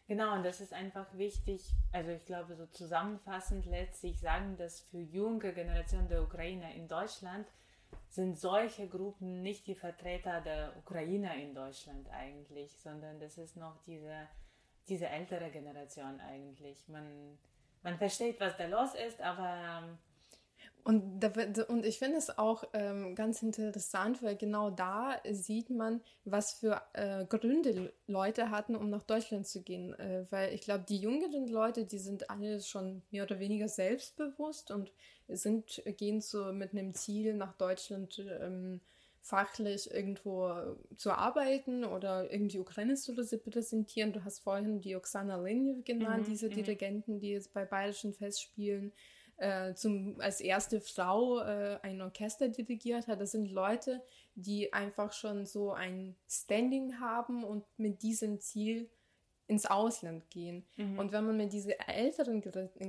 Genau, und das ist einfach wichtig. Also ich glaube, so zusammenfassend lässt sich sagen, dass für junge Generationen der Ukrainer in Deutschland sind solche Gruppen nicht die Vertreter der Ukrainer in Deutschland eigentlich, sondern das ist noch diese, diese ältere Generation eigentlich. Man, man versteht, was da los ist, aber ähm, und, da, und ich finde es auch ähm, ganz interessant, weil genau da sieht man, was für äh, Gründe Leute hatten, um nach Deutschland zu gehen. Äh, weil ich glaube, die jüngeren Leute, die sind alle schon mehr oder weniger selbstbewusst und sind, gehen so mit einem Ziel nach Deutschland ähm, fachlich irgendwo zu arbeiten oder irgendwie Ukraine zu repräsentieren. Du hast vorhin die Oksana Lenjew genannt, mhm, diese mhm. Dirigenten, die jetzt bei Bayerischen Festspielen äh, zum, als erste Frau äh, ein Orchester dirigiert hat. Das sind Leute, die einfach schon so ein Standing haben und mit diesem Ziel ins Ausland gehen. Mhm. Und wenn man mit dieser älteren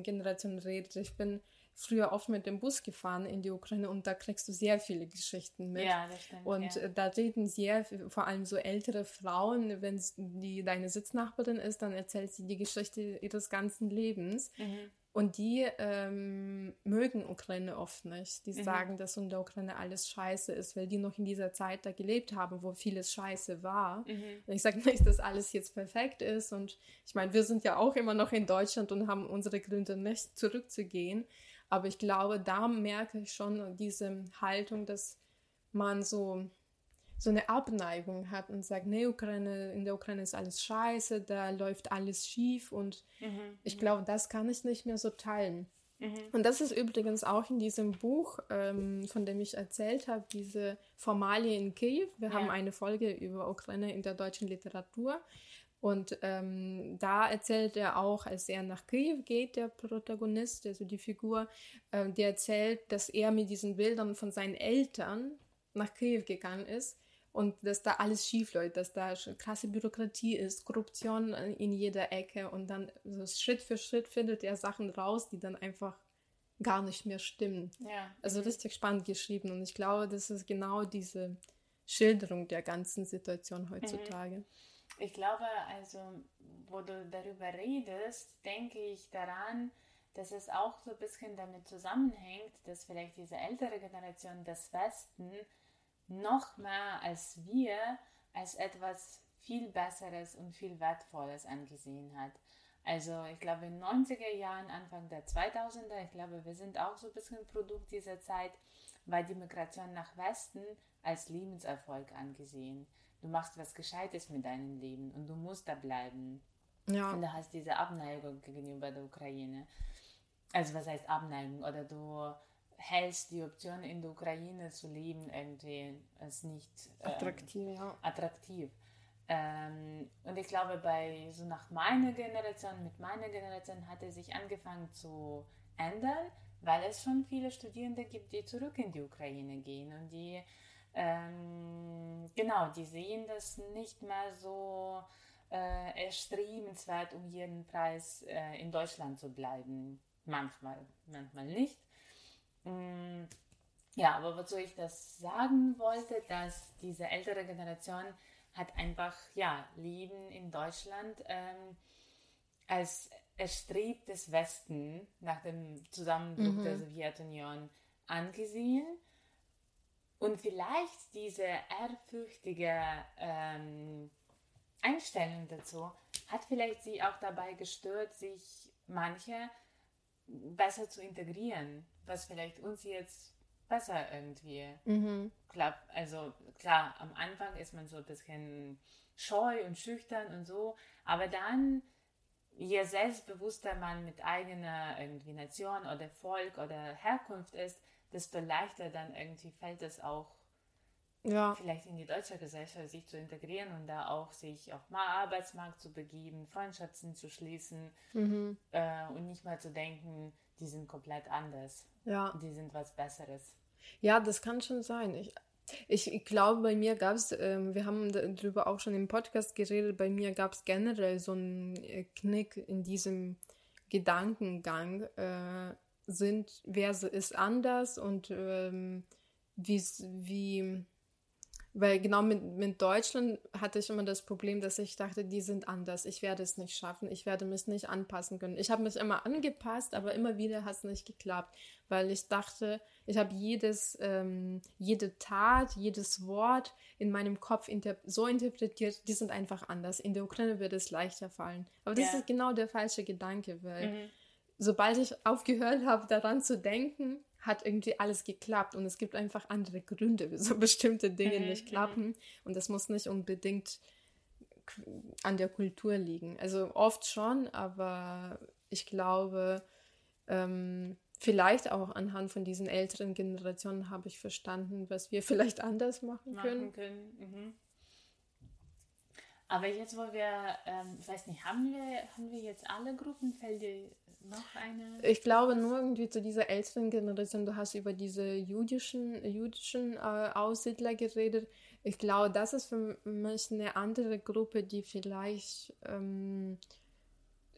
Generation redet, ich bin früher oft mit dem Bus gefahren in die Ukraine und da kriegst du sehr viele Geschichten mit. Ja, das stimmt, und ja. Äh, da reden sehr, vor allem so ältere Frauen, wenn die deine Sitznachbarin ist, dann erzählt sie die Geschichte ihres ganzen Lebens. Mhm. Und die ähm, mögen Ukraine oft nicht. Die mhm. sagen, dass in der Ukraine alles scheiße ist, weil die noch in dieser Zeit da gelebt haben, wo vieles scheiße war. Mhm. Und ich sage nicht, dass alles jetzt perfekt ist. Und ich meine, wir sind ja auch immer noch in Deutschland und haben unsere Gründe nicht zurückzugehen. Aber ich glaube, da merke ich schon diese Haltung, dass man so so eine Abneigung hat und sagt, nee, Ukraine, in der Ukraine ist alles scheiße, da läuft alles schief und mhm. ich mhm. glaube, das kann ich nicht mehr so teilen. Mhm. Und das ist übrigens auch in diesem Buch, ähm, von dem ich erzählt habe, diese Formalie in Kiew. Wir ja. haben eine Folge über Ukraine in der deutschen Literatur. Und ähm, da erzählt er auch, als er nach Kiew geht, der Protagonist, also die Figur, äh, der erzählt, dass er mit diesen Bildern von seinen Eltern nach Kiew gegangen ist und dass da alles schief läuft, dass da krasse Bürokratie ist, Korruption in jeder Ecke und dann so Schritt für Schritt findet er Sachen raus, die dann einfach gar nicht mehr stimmen. Ja. Also richtig spannend geschrieben und ich glaube, das ist genau diese Schilderung der ganzen Situation heutzutage. Mhm. Ich glaube, also, wo du darüber redest, denke ich daran, dass es auch so ein bisschen damit zusammenhängt, dass vielleicht diese ältere Generation des Westen noch mehr als wir als etwas viel Besseres und viel Wertvolles angesehen hat. Also ich glaube in den 90er Jahren, Anfang der 2000er, ich glaube, wir sind auch so ein bisschen Produkt dieser Zeit, war die Migration nach Westen als Lebenserfolg angesehen. Du machst was Gescheites mit deinem Leben und du musst da bleiben. Ja. Und du hast diese Abneigung gegenüber der Ukraine. Also was heißt Abneigung? Oder du hältst die Option in der Ukraine zu leben irgendwie als nicht ähm, attraktiv. Ja. attraktiv. Ähm, und ich glaube, bei so nach meiner Generation, mit meiner Generation hat er sich angefangen zu ändern, weil es schon viele Studierende gibt, die zurück in die Ukraine gehen und die ähm, genau, die sehen das nicht mehr so äh, erstrebenswert, um jeden Preis äh, in Deutschland zu bleiben. Manchmal, manchmal nicht. Mm, ja, aber wozu ich das sagen wollte, dass diese ältere Generation hat einfach, ja, Leben in Deutschland ähm, als erstrebtes Westen nach dem Zusammenbruch mhm. der Sowjetunion angesehen. Und vielleicht diese ehrfürchtige ähm, Einstellung dazu hat vielleicht sie auch dabei gestört, sich manche besser zu integrieren, was vielleicht uns jetzt besser irgendwie mhm. klappt. Also klar, am Anfang ist man so ein bisschen scheu und schüchtern und so, aber dann, je selbstbewusster man mit eigener irgendwie Nation oder Volk oder Herkunft ist, desto leichter dann irgendwie fällt es auch ja. vielleicht in die deutsche Gesellschaft sich zu integrieren und da auch sich auf den Arbeitsmarkt zu begeben, Freundschaften zu schließen mhm. äh, und nicht mal zu denken, die sind komplett anders. Ja. Die sind was Besseres. Ja, das kann schon sein. Ich, ich, ich glaube, bei mir gab es, äh, wir haben darüber auch schon im Podcast geredet, bei mir gab es generell so einen äh, Knick in diesem Gedankengang. Äh, sind, wer ist anders und ähm, wie, wie weil genau mit, mit Deutschland hatte ich immer das Problem, dass ich dachte, die sind anders. Ich werde es nicht schaffen. Ich werde mich nicht anpassen können. Ich habe mich immer angepasst, aber immer wieder hat es nicht geklappt, weil ich dachte, ich habe jedes, ähm, jede Tat, jedes Wort in meinem Kopf inter so interpretiert, die sind einfach anders. In der Ukraine wird es leichter fallen. Aber das ja. ist genau der falsche Gedanke, weil mhm. sobald ich aufgehört habe, daran zu denken, hat irgendwie alles geklappt und es gibt einfach andere Gründe, wieso [laughs] bestimmte Dinge mhm, nicht mhm. klappen und das muss nicht unbedingt an der Kultur liegen. Also oft schon, aber ich glaube, ähm, vielleicht auch anhand von diesen älteren Generationen habe ich verstanden, was wir [laughs] vielleicht anders machen können. Machen können. Mhm. Aber jetzt, wo wir, ähm, ich weiß nicht, haben wir, haben wir jetzt alle Gruppenfelder noch eine? Ich glaube nur irgendwie zu dieser älteren Generation, du hast über diese jüdischen, jüdischen äh, Aussiedler geredet. Ich glaube, das ist für mich eine andere Gruppe, die vielleicht ähm,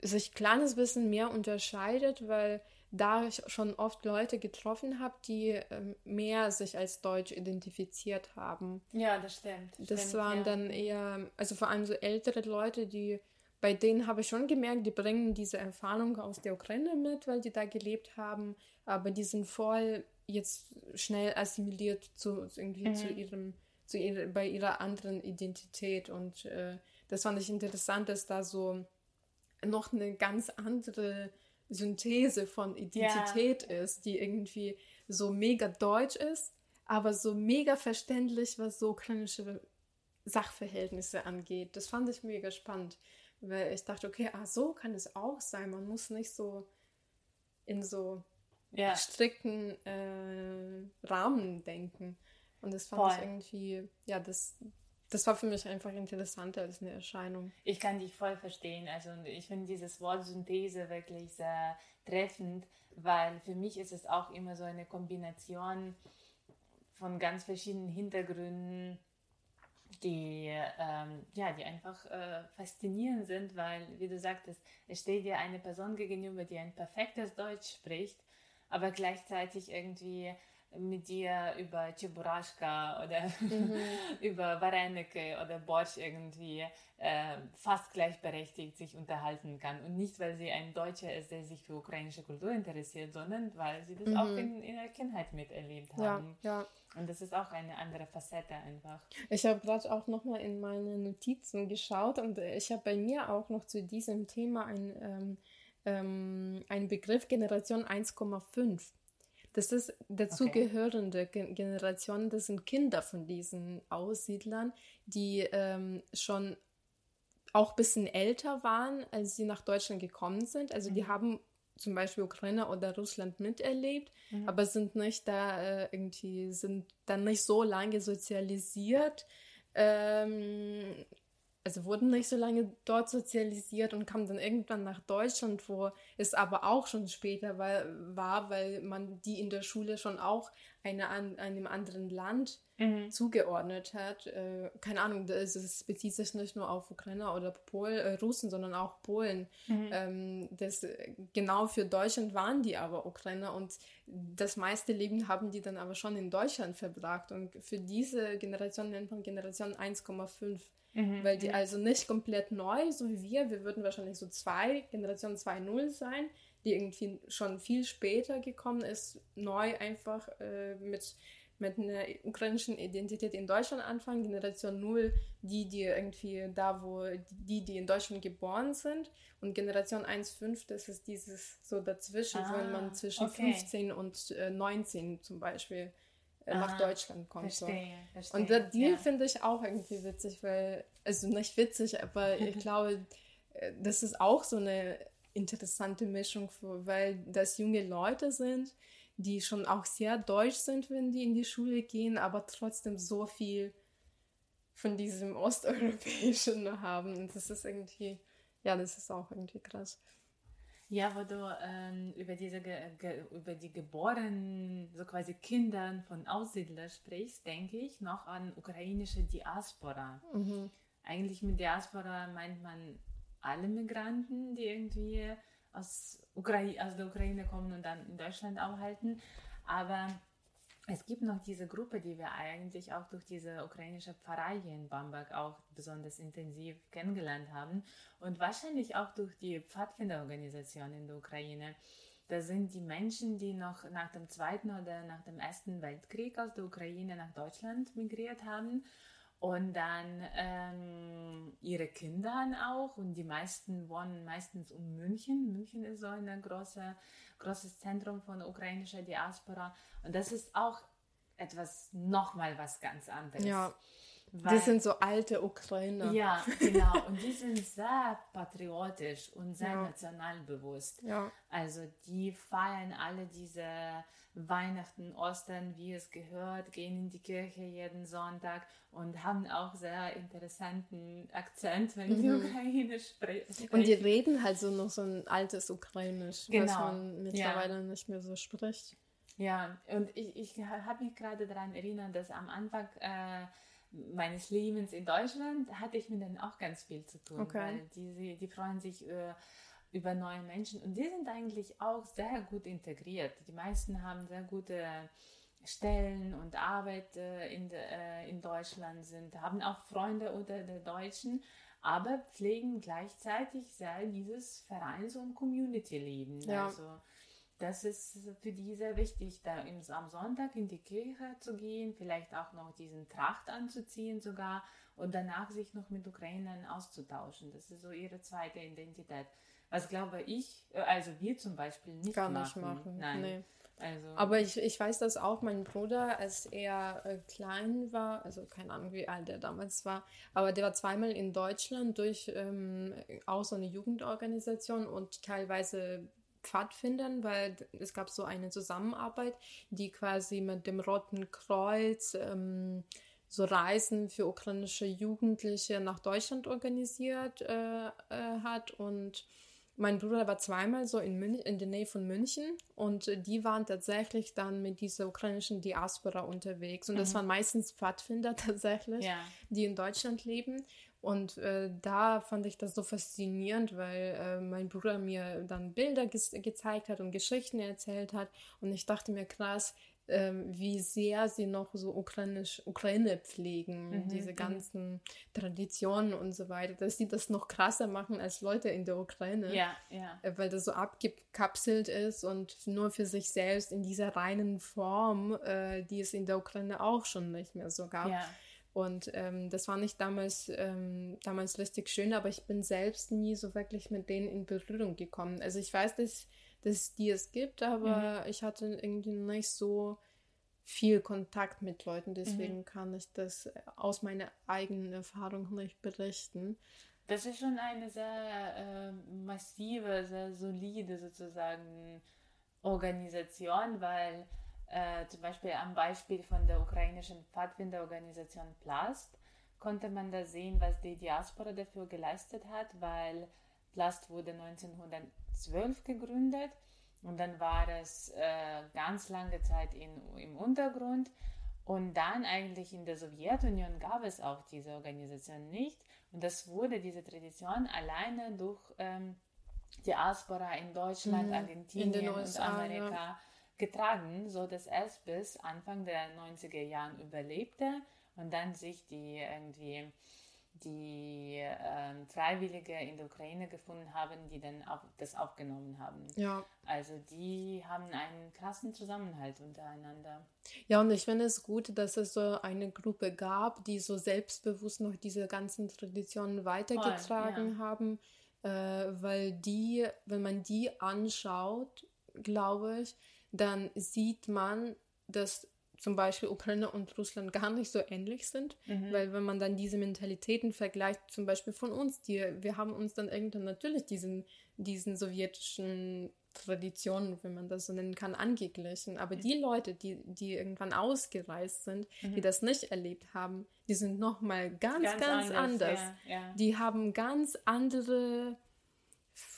sich ein kleines bisschen mehr unterscheidet, weil da ich schon oft Leute getroffen habe, die ähm, mehr sich als Deutsch identifiziert haben. Ja, das stimmt. Das stimmt, waren ja. dann eher, also vor allem so ältere Leute, die bei denen habe ich schon gemerkt, die bringen diese Erfahrung aus der Ukraine mit, weil die da gelebt haben, aber die sind voll jetzt schnell assimiliert zu irgendwie mhm. zu ihrem zu ihrer, bei ihrer anderen Identität und äh, das fand ich interessant, dass da so noch eine ganz andere Synthese von Identität ja. ist, die irgendwie so mega deutsch ist, aber so mega verständlich, was so ukrainische Sachverhältnisse angeht. Das fand ich mega spannend, weil ich dachte, okay, ah, so kann es auch sein. Man muss nicht so in so ja. strikten äh, Rahmen denken. Und das fand Voll. ich irgendwie, ja, das, das war für mich einfach interessanter als eine Erscheinung. Ich kann dich voll verstehen. Also ich finde dieses Wort Synthese wirklich sehr treffend, weil für mich ist es auch immer so eine Kombination von ganz verschiedenen Hintergründen, die, ähm, ja, die einfach äh, faszinierend sind, weil, wie du sagtest, es steht dir eine Person gegenüber, die ein perfektes Deutsch spricht, aber gleichzeitig irgendwie mit dir über Chiburaschka oder mhm. [laughs] über Varenike oder Borsch irgendwie äh, fast gleichberechtigt sich unterhalten kann. Und nicht, weil sie ein Deutscher ist, der sich für ukrainische Kultur interessiert, sondern weil sie das mhm. auch in, in der Kindheit miterlebt haben. Ja, ja. Und das ist auch eine andere Facette einfach. Ich habe gerade auch nochmal in meine Notizen geschaut und ich habe bei mir auch noch zu diesem Thema ein, ähm, ähm, einen Begriff Generation 1,5 das ist dazugehörende okay. Generation, das sind Kinder von diesen Aussiedlern, die ähm, schon auch ein bisschen älter waren, als sie nach Deutschland gekommen sind. Also mhm. die haben zum Beispiel Ukraine oder Russland miterlebt, mhm. aber sind nicht da äh, irgendwie, sind dann nicht so lange sozialisiert. Ähm, also wurden nicht so lange dort sozialisiert und kamen dann irgendwann nach Deutschland, wo es aber auch schon später war, war weil man die in der Schule schon auch eine, an, einem anderen Land mhm. zugeordnet hat. Äh, keine Ahnung, das, das, bezieht sich nicht nur auf Ukrainer oder Pol, äh, Russen, sondern auch Polen. Mhm. Ähm, das, genau für Deutschland waren die aber Ukrainer und das meiste Leben haben die dann aber schon in Deutschland verbracht. Und für diese Generation nennt man Generation 1,5. Mhm. Weil die mhm. also nicht komplett neu, so wie wir, wir würden wahrscheinlich so zwei, Generation 2.0 sein, die irgendwie schon viel später gekommen ist, neu einfach äh, mit, mit einer ukrainischen Identität in Deutschland anfangen. Generation 0, die, die irgendwie da, wo die, die in Deutschland geboren sind. Und Generation 1.5, das ist dieses so dazwischen, ah, wenn man zwischen okay. 15 und äh, 19 zum Beispiel äh, nach Deutschland kommt. Verstehe, so. verstehe, und der Deal ja. finde ich auch irgendwie witzig, weil, also nicht witzig, aber [laughs] ich glaube, äh, das ist auch so eine interessante Mischung, für, weil das junge Leute sind, die schon auch sehr deutsch sind, wenn die in die Schule gehen, aber trotzdem so viel von diesem Osteuropäischen [laughs] haben. Und das ist irgendwie, ja, das ist auch irgendwie krass. Ja, wo du ähm, über, diese über die geborenen, so quasi Kindern von Aussiedlern sprichst, denke ich noch an ukrainische Diaspora. Mhm. Eigentlich mit Diaspora meint man alle Migranten, die irgendwie aus, Ukra aus der Ukraine kommen und dann in Deutschland aufhalten. Aber es gibt noch diese Gruppe, die wir eigentlich auch durch diese ukrainische Pfarrei hier in Bamberg auch besonders intensiv kennengelernt haben und wahrscheinlich auch durch die Pfadfinderorganisation in der Ukraine. Das sind die Menschen, die noch nach dem Zweiten oder nach dem Ersten Weltkrieg aus der Ukraine nach Deutschland migriert haben und dann ähm, ihre Kinder auch und die meisten wohnen meistens um München. München ist so ein große, großes Zentrum von ukrainischer Diaspora und das ist auch etwas, nochmal was ganz anderes. Ja. Weil, die sind so alte Ukrainer. Ja, genau. Und die sind sehr patriotisch und sehr ja. nationalbewusst. Ja. Also die feiern alle diese Weihnachten, Ostern, wie es gehört, gehen in die Kirche jeden Sonntag und haben auch sehr interessanten Akzent, wenn sie mhm. Ukrainisch sprechen. Und die reden halt so noch so ein altes Ukrainisch, genau. was man mittlerweile ja. nicht mehr so spricht. Ja, und ich, ich habe mich gerade daran erinnert, dass am Anfang äh, meines Lebens in Deutschland hatte ich mit denen auch ganz viel zu tun, okay. weil die, die freuen sich über, über neue Menschen und die sind eigentlich auch sehr gut integriert. Die meisten haben sehr gute Stellen und Arbeit äh, in, de, äh, in Deutschland, sind, haben auch Freunde unter den Deutschen, aber pflegen gleichzeitig sehr dieses Vereins- und Community-Leben. Ja. Also das ist für die sehr wichtig, da am Sonntag in die Kirche zu gehen, vielleicht auch noch diesen Tracht anzuziehen sogar und danach sich noch mit Ukrainern auszutauschen. Das ist so ihre zweite Identität. Was glaube ich, äh, also wir zum Beispiel nicht Gar machen. nicht machen. Nein. Nee. Also, Aber ich, ich weiß das auch, mein Bruder, als er äh, klein war, also keine Ahnung, wie alt er damals war, aber der war zweimal in Deutschland durch ähm, auch so eine Jugendorganisation und teilweise Pfadfindern, weil es gab so eine Zusammenarbeit, die quasi mit dem Roten Kreuz ähm, so Reisen für ukrainische Jugendliche nach Deutschland organisiert äh, äh, hat und mein Bruder war zweimal so in, Münch, in der Nähe von München und die waren tatsächlich dann mit dieser ukrainischen Diaspora unterwegs. Und das Mhm. waren meistens Pfadfinder [laughs] tatsächlich, ja. die in Deutschland leben. Und äh, da fand ich das so faszinierend, weil äh, mein Bruder mir dann Bilder ges gezeigt hat und Geschichten erzählt hat. Und ich dachte mir, krass, ähm, wie sehr sie noch so ukrainisch, Ukraine pflegen, Mhm, diese mhm. ganzen Traditionen und so weiter, dass sie das noch krasser machen als Leute in der Ukraine Ja, ja. äh, weil das so abgekapselt ist und nur für sich selbst in dieser reinen Form, äh, die es in der Ukraine auch schon nicht mehr so gab. ja. Und ähm, das war nicht damals, ähm, damals richtig schön, aber ich bin selbst nie so wirklich mit denen in Berührung gekommen. Also ich weiß, dass, dass die es gibt, aber ich hatte irgendwie nicht so viel Kontakt mit Leuten, deswegen kann ich das äh, aus meiner eigenen Erfahrung nicht berichten. Das ist schon eine sehr äh, massive, sehr solide sozusagen Organisation, weil äh, zum Beispiel am Beispiel von der ukrainischen Pfadfinderorganisation Plast konnte man da sehen, was die Diaspora dafür geleistet hat, weil Plast wurde 1912 gegründet und dann war es äh, ganz lange Zeit in, im Untergrund und dann eigentlich in der Sowjetunion gab es auch diese Organisation nicht. Und das wurde, diese Tradition, alleine durch ähm, Diaspora in Deutschland, Mhm. Argentinien In den und USA, Amerika getragen, so dass es bis Anfang der 90er Jahren überlebte und dann sich die irgendwie die ähm, Freiwillige in der Ukraine gefunden haben, die dann auch das aufgenommen haben. Ja, Also die haben einen krassen Zusammenhalt untereinander. Ja, und ich finde es gut, dass es so eine Gruppe gab, die so selbstbewusst noch diese ganzen Traditionen weitergetragen Voll, haben, äh, weil die, wenn man die anschaut, glaube ich, dann sieht man, dass zum Beispiel Ukraine und Russland gar nicht so ähnlich sind, Mhm. weil wenn man dann diese Mentalitäten vergleicht, zum Beispiel von uns, die, wir haben uns dann irgendwann natürlich diesen, diesen sowjetischen Traditionen, wenn man das so nennen kann, angeglichen. Aber die Leute, die, die irgendwann ausgereist sind, die Mhm. das nicht erlebt haben, die sind nochmal ganz, ganz, Ganz anders. Ja, ja. Die haben ganz andere,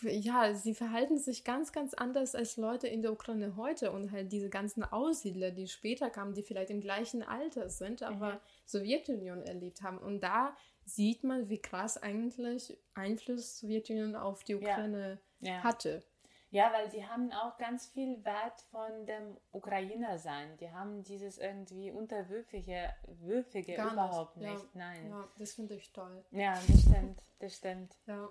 ja, sie verhalten sich ganz, ganz anders als Leute in der Ukraine heute und halt diese ganzen Aussiedler, die später kamen, die vielleicht im gleichen Alter sind, aber Mhm. Sowjetunion erlebt haben. Und da sieht man, wie krass eigentlich Einfluss Sowjetunion auf die Ja. Ukraine ja. hatte. Ja, weil die haben auch ganz viel Wert von dem Ukrainer sein. Die haben dieses irgendwie unterwürfige, würfige Gar nicht, überhaupt ja. nicht. Nein. Ja, das finde ich toll. Ja, das stimmt, das stimmt. Ja.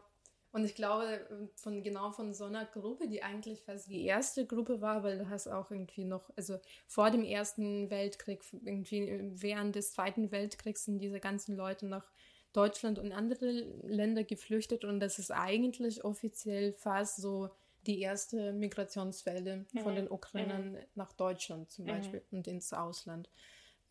Und ich glaube, von genau von so einer Gruppe, die eigentlich fast die erste Gruppe war, weil du hast auch irgendwie noch, also vor dem Ersten Weltkrieg, irgendwie während des Zweiten Weltkriegs sind diese ganzen Leute nach Deutschland und andere Länder geflüchtet und das ist eigentlich offiziell fast so die erste Migrationswelle von Mhm. den Ukrainern nach Deutschland zum Mhm. Beispiel und ins Ausland.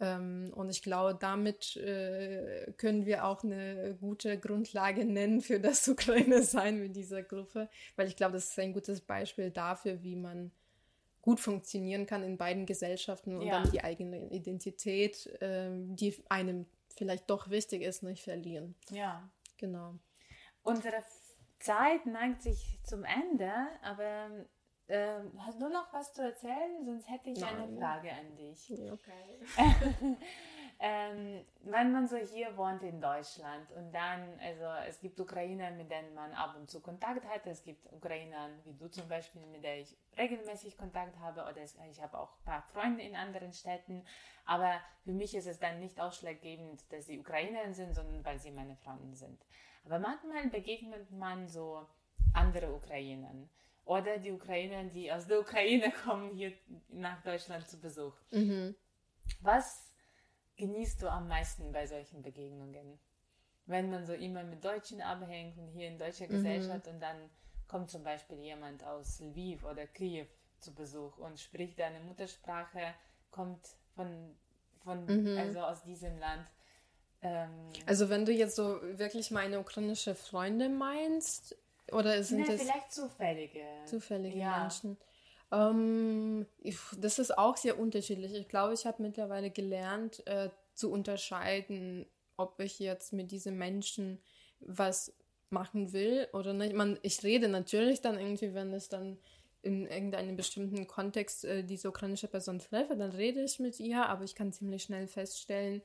Ähm, und ich glaube, damit äh, können wir auch eine gute Grundlage nennen für das [laughs] Ukraine-Sein mit dieser Gruppe, weil ich glaube, das ist ein gutes Beispiel dafür, wie man gut funktionieren kann in beiden Gesellschaften und Ja. dann die eigene Identität, ähm, die einem vielleicht doch wichtig ist, nicht verlieren. Ja. Genau. Unsere Zeit neigt sich zum Ende, aber ähm, hast du noch was zu erzählen? Sonst hätte ich eine Nein. Frage an dich. Okay. [laughs] ähm, wenn man so hier wohnt in Deutschland und dann, also es gibt Ukrainer, mit denen man ab und zu Kontakt hat, es gibt Ukrainer, wie du zum Beispiel, mit der ich regelmäßig Kontakt habe oder ich habe auch ein paar Freunde in anderen Städten, aber für mich ist es dann nicht ausschlaggebend, dass sie Ukrainer sind, sondern weil sie meine Freunde sind. Aber manchmal begegnet man so andere Ukrainern oder die Ukrainer, die aus der Ukraine [laughs] kommen, hier nach Deutschland zu Besuch. Mhm. Was genießt du am meisten bei solchen Begegnungen? Wenn man so immer mit Deutschen abhängt und hier in deutscher Mhm. Gesellschaft und dann kommt zum Beispiel jemand aus Lviv oder Kiew zu Besuch und spricht deine Muttersprache, kommt von, von Mhm. also aus diesem Land. Ähm, Also wenn du jetzt so wirklich meine ukrainische Freunde meinst, oder sind ne, es vielleicht zufällige. zufällige ja. Menschen? Ähm, ich, das ist auch sehr unterschiedlich. Ich glaube, ich habe mittlerweile gelernt äh, zu unterscheiden, ob ich jetzt mit diesen Menschen was machen will oder nicht. Man, ich rede natürlich dann irgendwie, wenn es dann in irgendeinem bestimmten Kontext äh, diese ukrainische Person treffe, dann rede ich mit ihr, aber ich kann ziemlich schnell feststellen,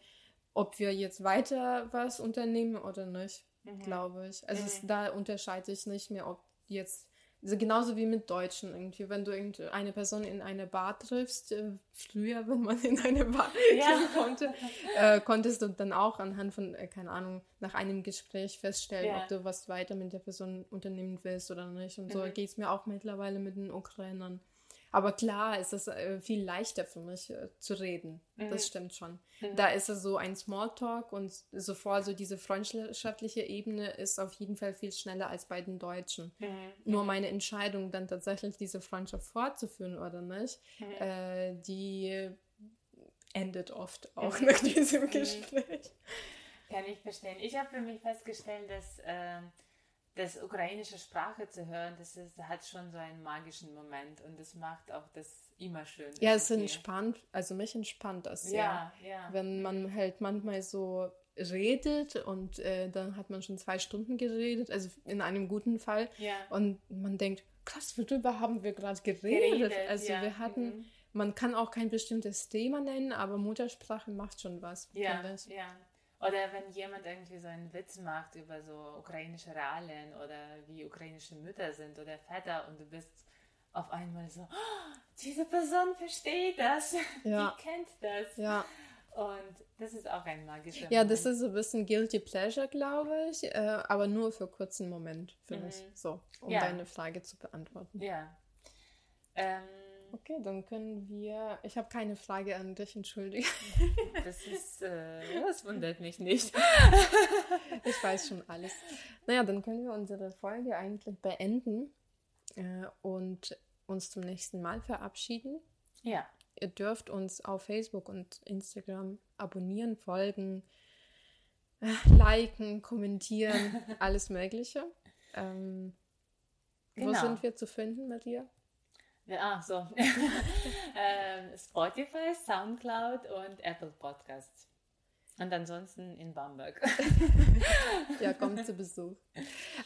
ob wir jetzt weiter was unternehmen oder nicht, Mhm. glaube ich. Also es, Mhm. da unterscheide ich nicht mehr, ob jetzt, also genauso wie mit Deutschen irgendwie, wenn du irgendeine Person in eine Bar triffst, äh, früher, [laughs] wenn man in eine Bar [laughs] Ja. gehen konnte, äh, konntest du dann auch anhand von, äh, keine Ahnung, nach einem Gespräch feststellen, Ja. ob du was weiter mit der Person unternehmen willst oder nicht. Und so Mhm. geht es mir auch mittlerweile mit den Ukrainern. Aber klar ist es äh, viel leichter für mich äh, zu reden. Mhm. Das stimmt schon. Mhm. Da ist es so ein Smalltalk und sofort so diese freundschaftliche Ebene ist auf jeden Fall viel schneller als bei den Deutschen. Mhm. Nur meine Entscheidung, dann tatsächlich diese Freundschaft fortzuführen oder nicht, Mhm. äh, die endet oft auch Mhm. [laughs] nach diesem Mhm. Gespräch. Kann ich verstehen. Ich habe für mich festgestellt, dass ähm, das ukrainische Sprache zu hören, das ist, hat schon so einen magischen Moment und das macht auch das immer schön. Ja, es irgendwie. entspannt, also mich entspannt das sehr. Ja, ja. Wenn man halt manchmal so redet und äh, dann hat man schon zwei Stunden geredet, also in einem guten Fall, ja. und man denkt, krass, worüber haben wir gerade geredet? Geredet, Also ja. wir hatten, Mhm. man kann auch kein bestimmtes Thema nennen, aber Muttersprache macht schon was. Ja, ja. Oder wenn jemand irgendwie so einen Witz macht über so ukrainische Realien oder wie ukrainische Mütter sind oder Väter und du bist auf einmal so, "Oh, diese Person versteht das, [laughs] Ja. die kennt das. Ja. Und das ist auch ein magischer Ja, das Moment. ist so ein bisschen Guilty Pleasure, glaube ich, äh, aber nur für einen kurzen Moment, für Mhm. mich. So, um Ja. deine Frage zu beantworten. Ja. Ähm, Okay, dann können wir. Ich habe keine Frage an dich, entschuldige. [laughs] das ist, äh, das wundert mich nicht. [laughs] Ich weiß schon alles. Naja, dann können wir unsere Folge eigentlich beenden äh, und uns zum nächsten Mal verabschieden. Ja, Ihr dürft uns auf Facebook und Instagram abonnieren, folgen, äh, liken, kommentieren, [laughs] alles Mögliche. Ähm, Wo Genau. sind wir zu finden, Maria? Ja so. [laughs] ähm, Spotify, Soundcloud und Apple Podcasts. Und ansonsten in Bamberg. [laughs] Ja, kommt zu Besuch.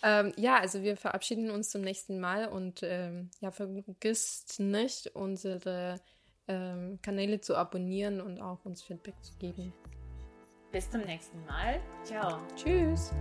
Ähm, ja, also wir verabschieden uns zum nächsten Mal und ähm, ja, vergisst nicht, unsere ähm, Kanäle zu abonnieren und auch uns Feedback zu geben. Bis zum nächsten Mal. Ciao. Tschüss!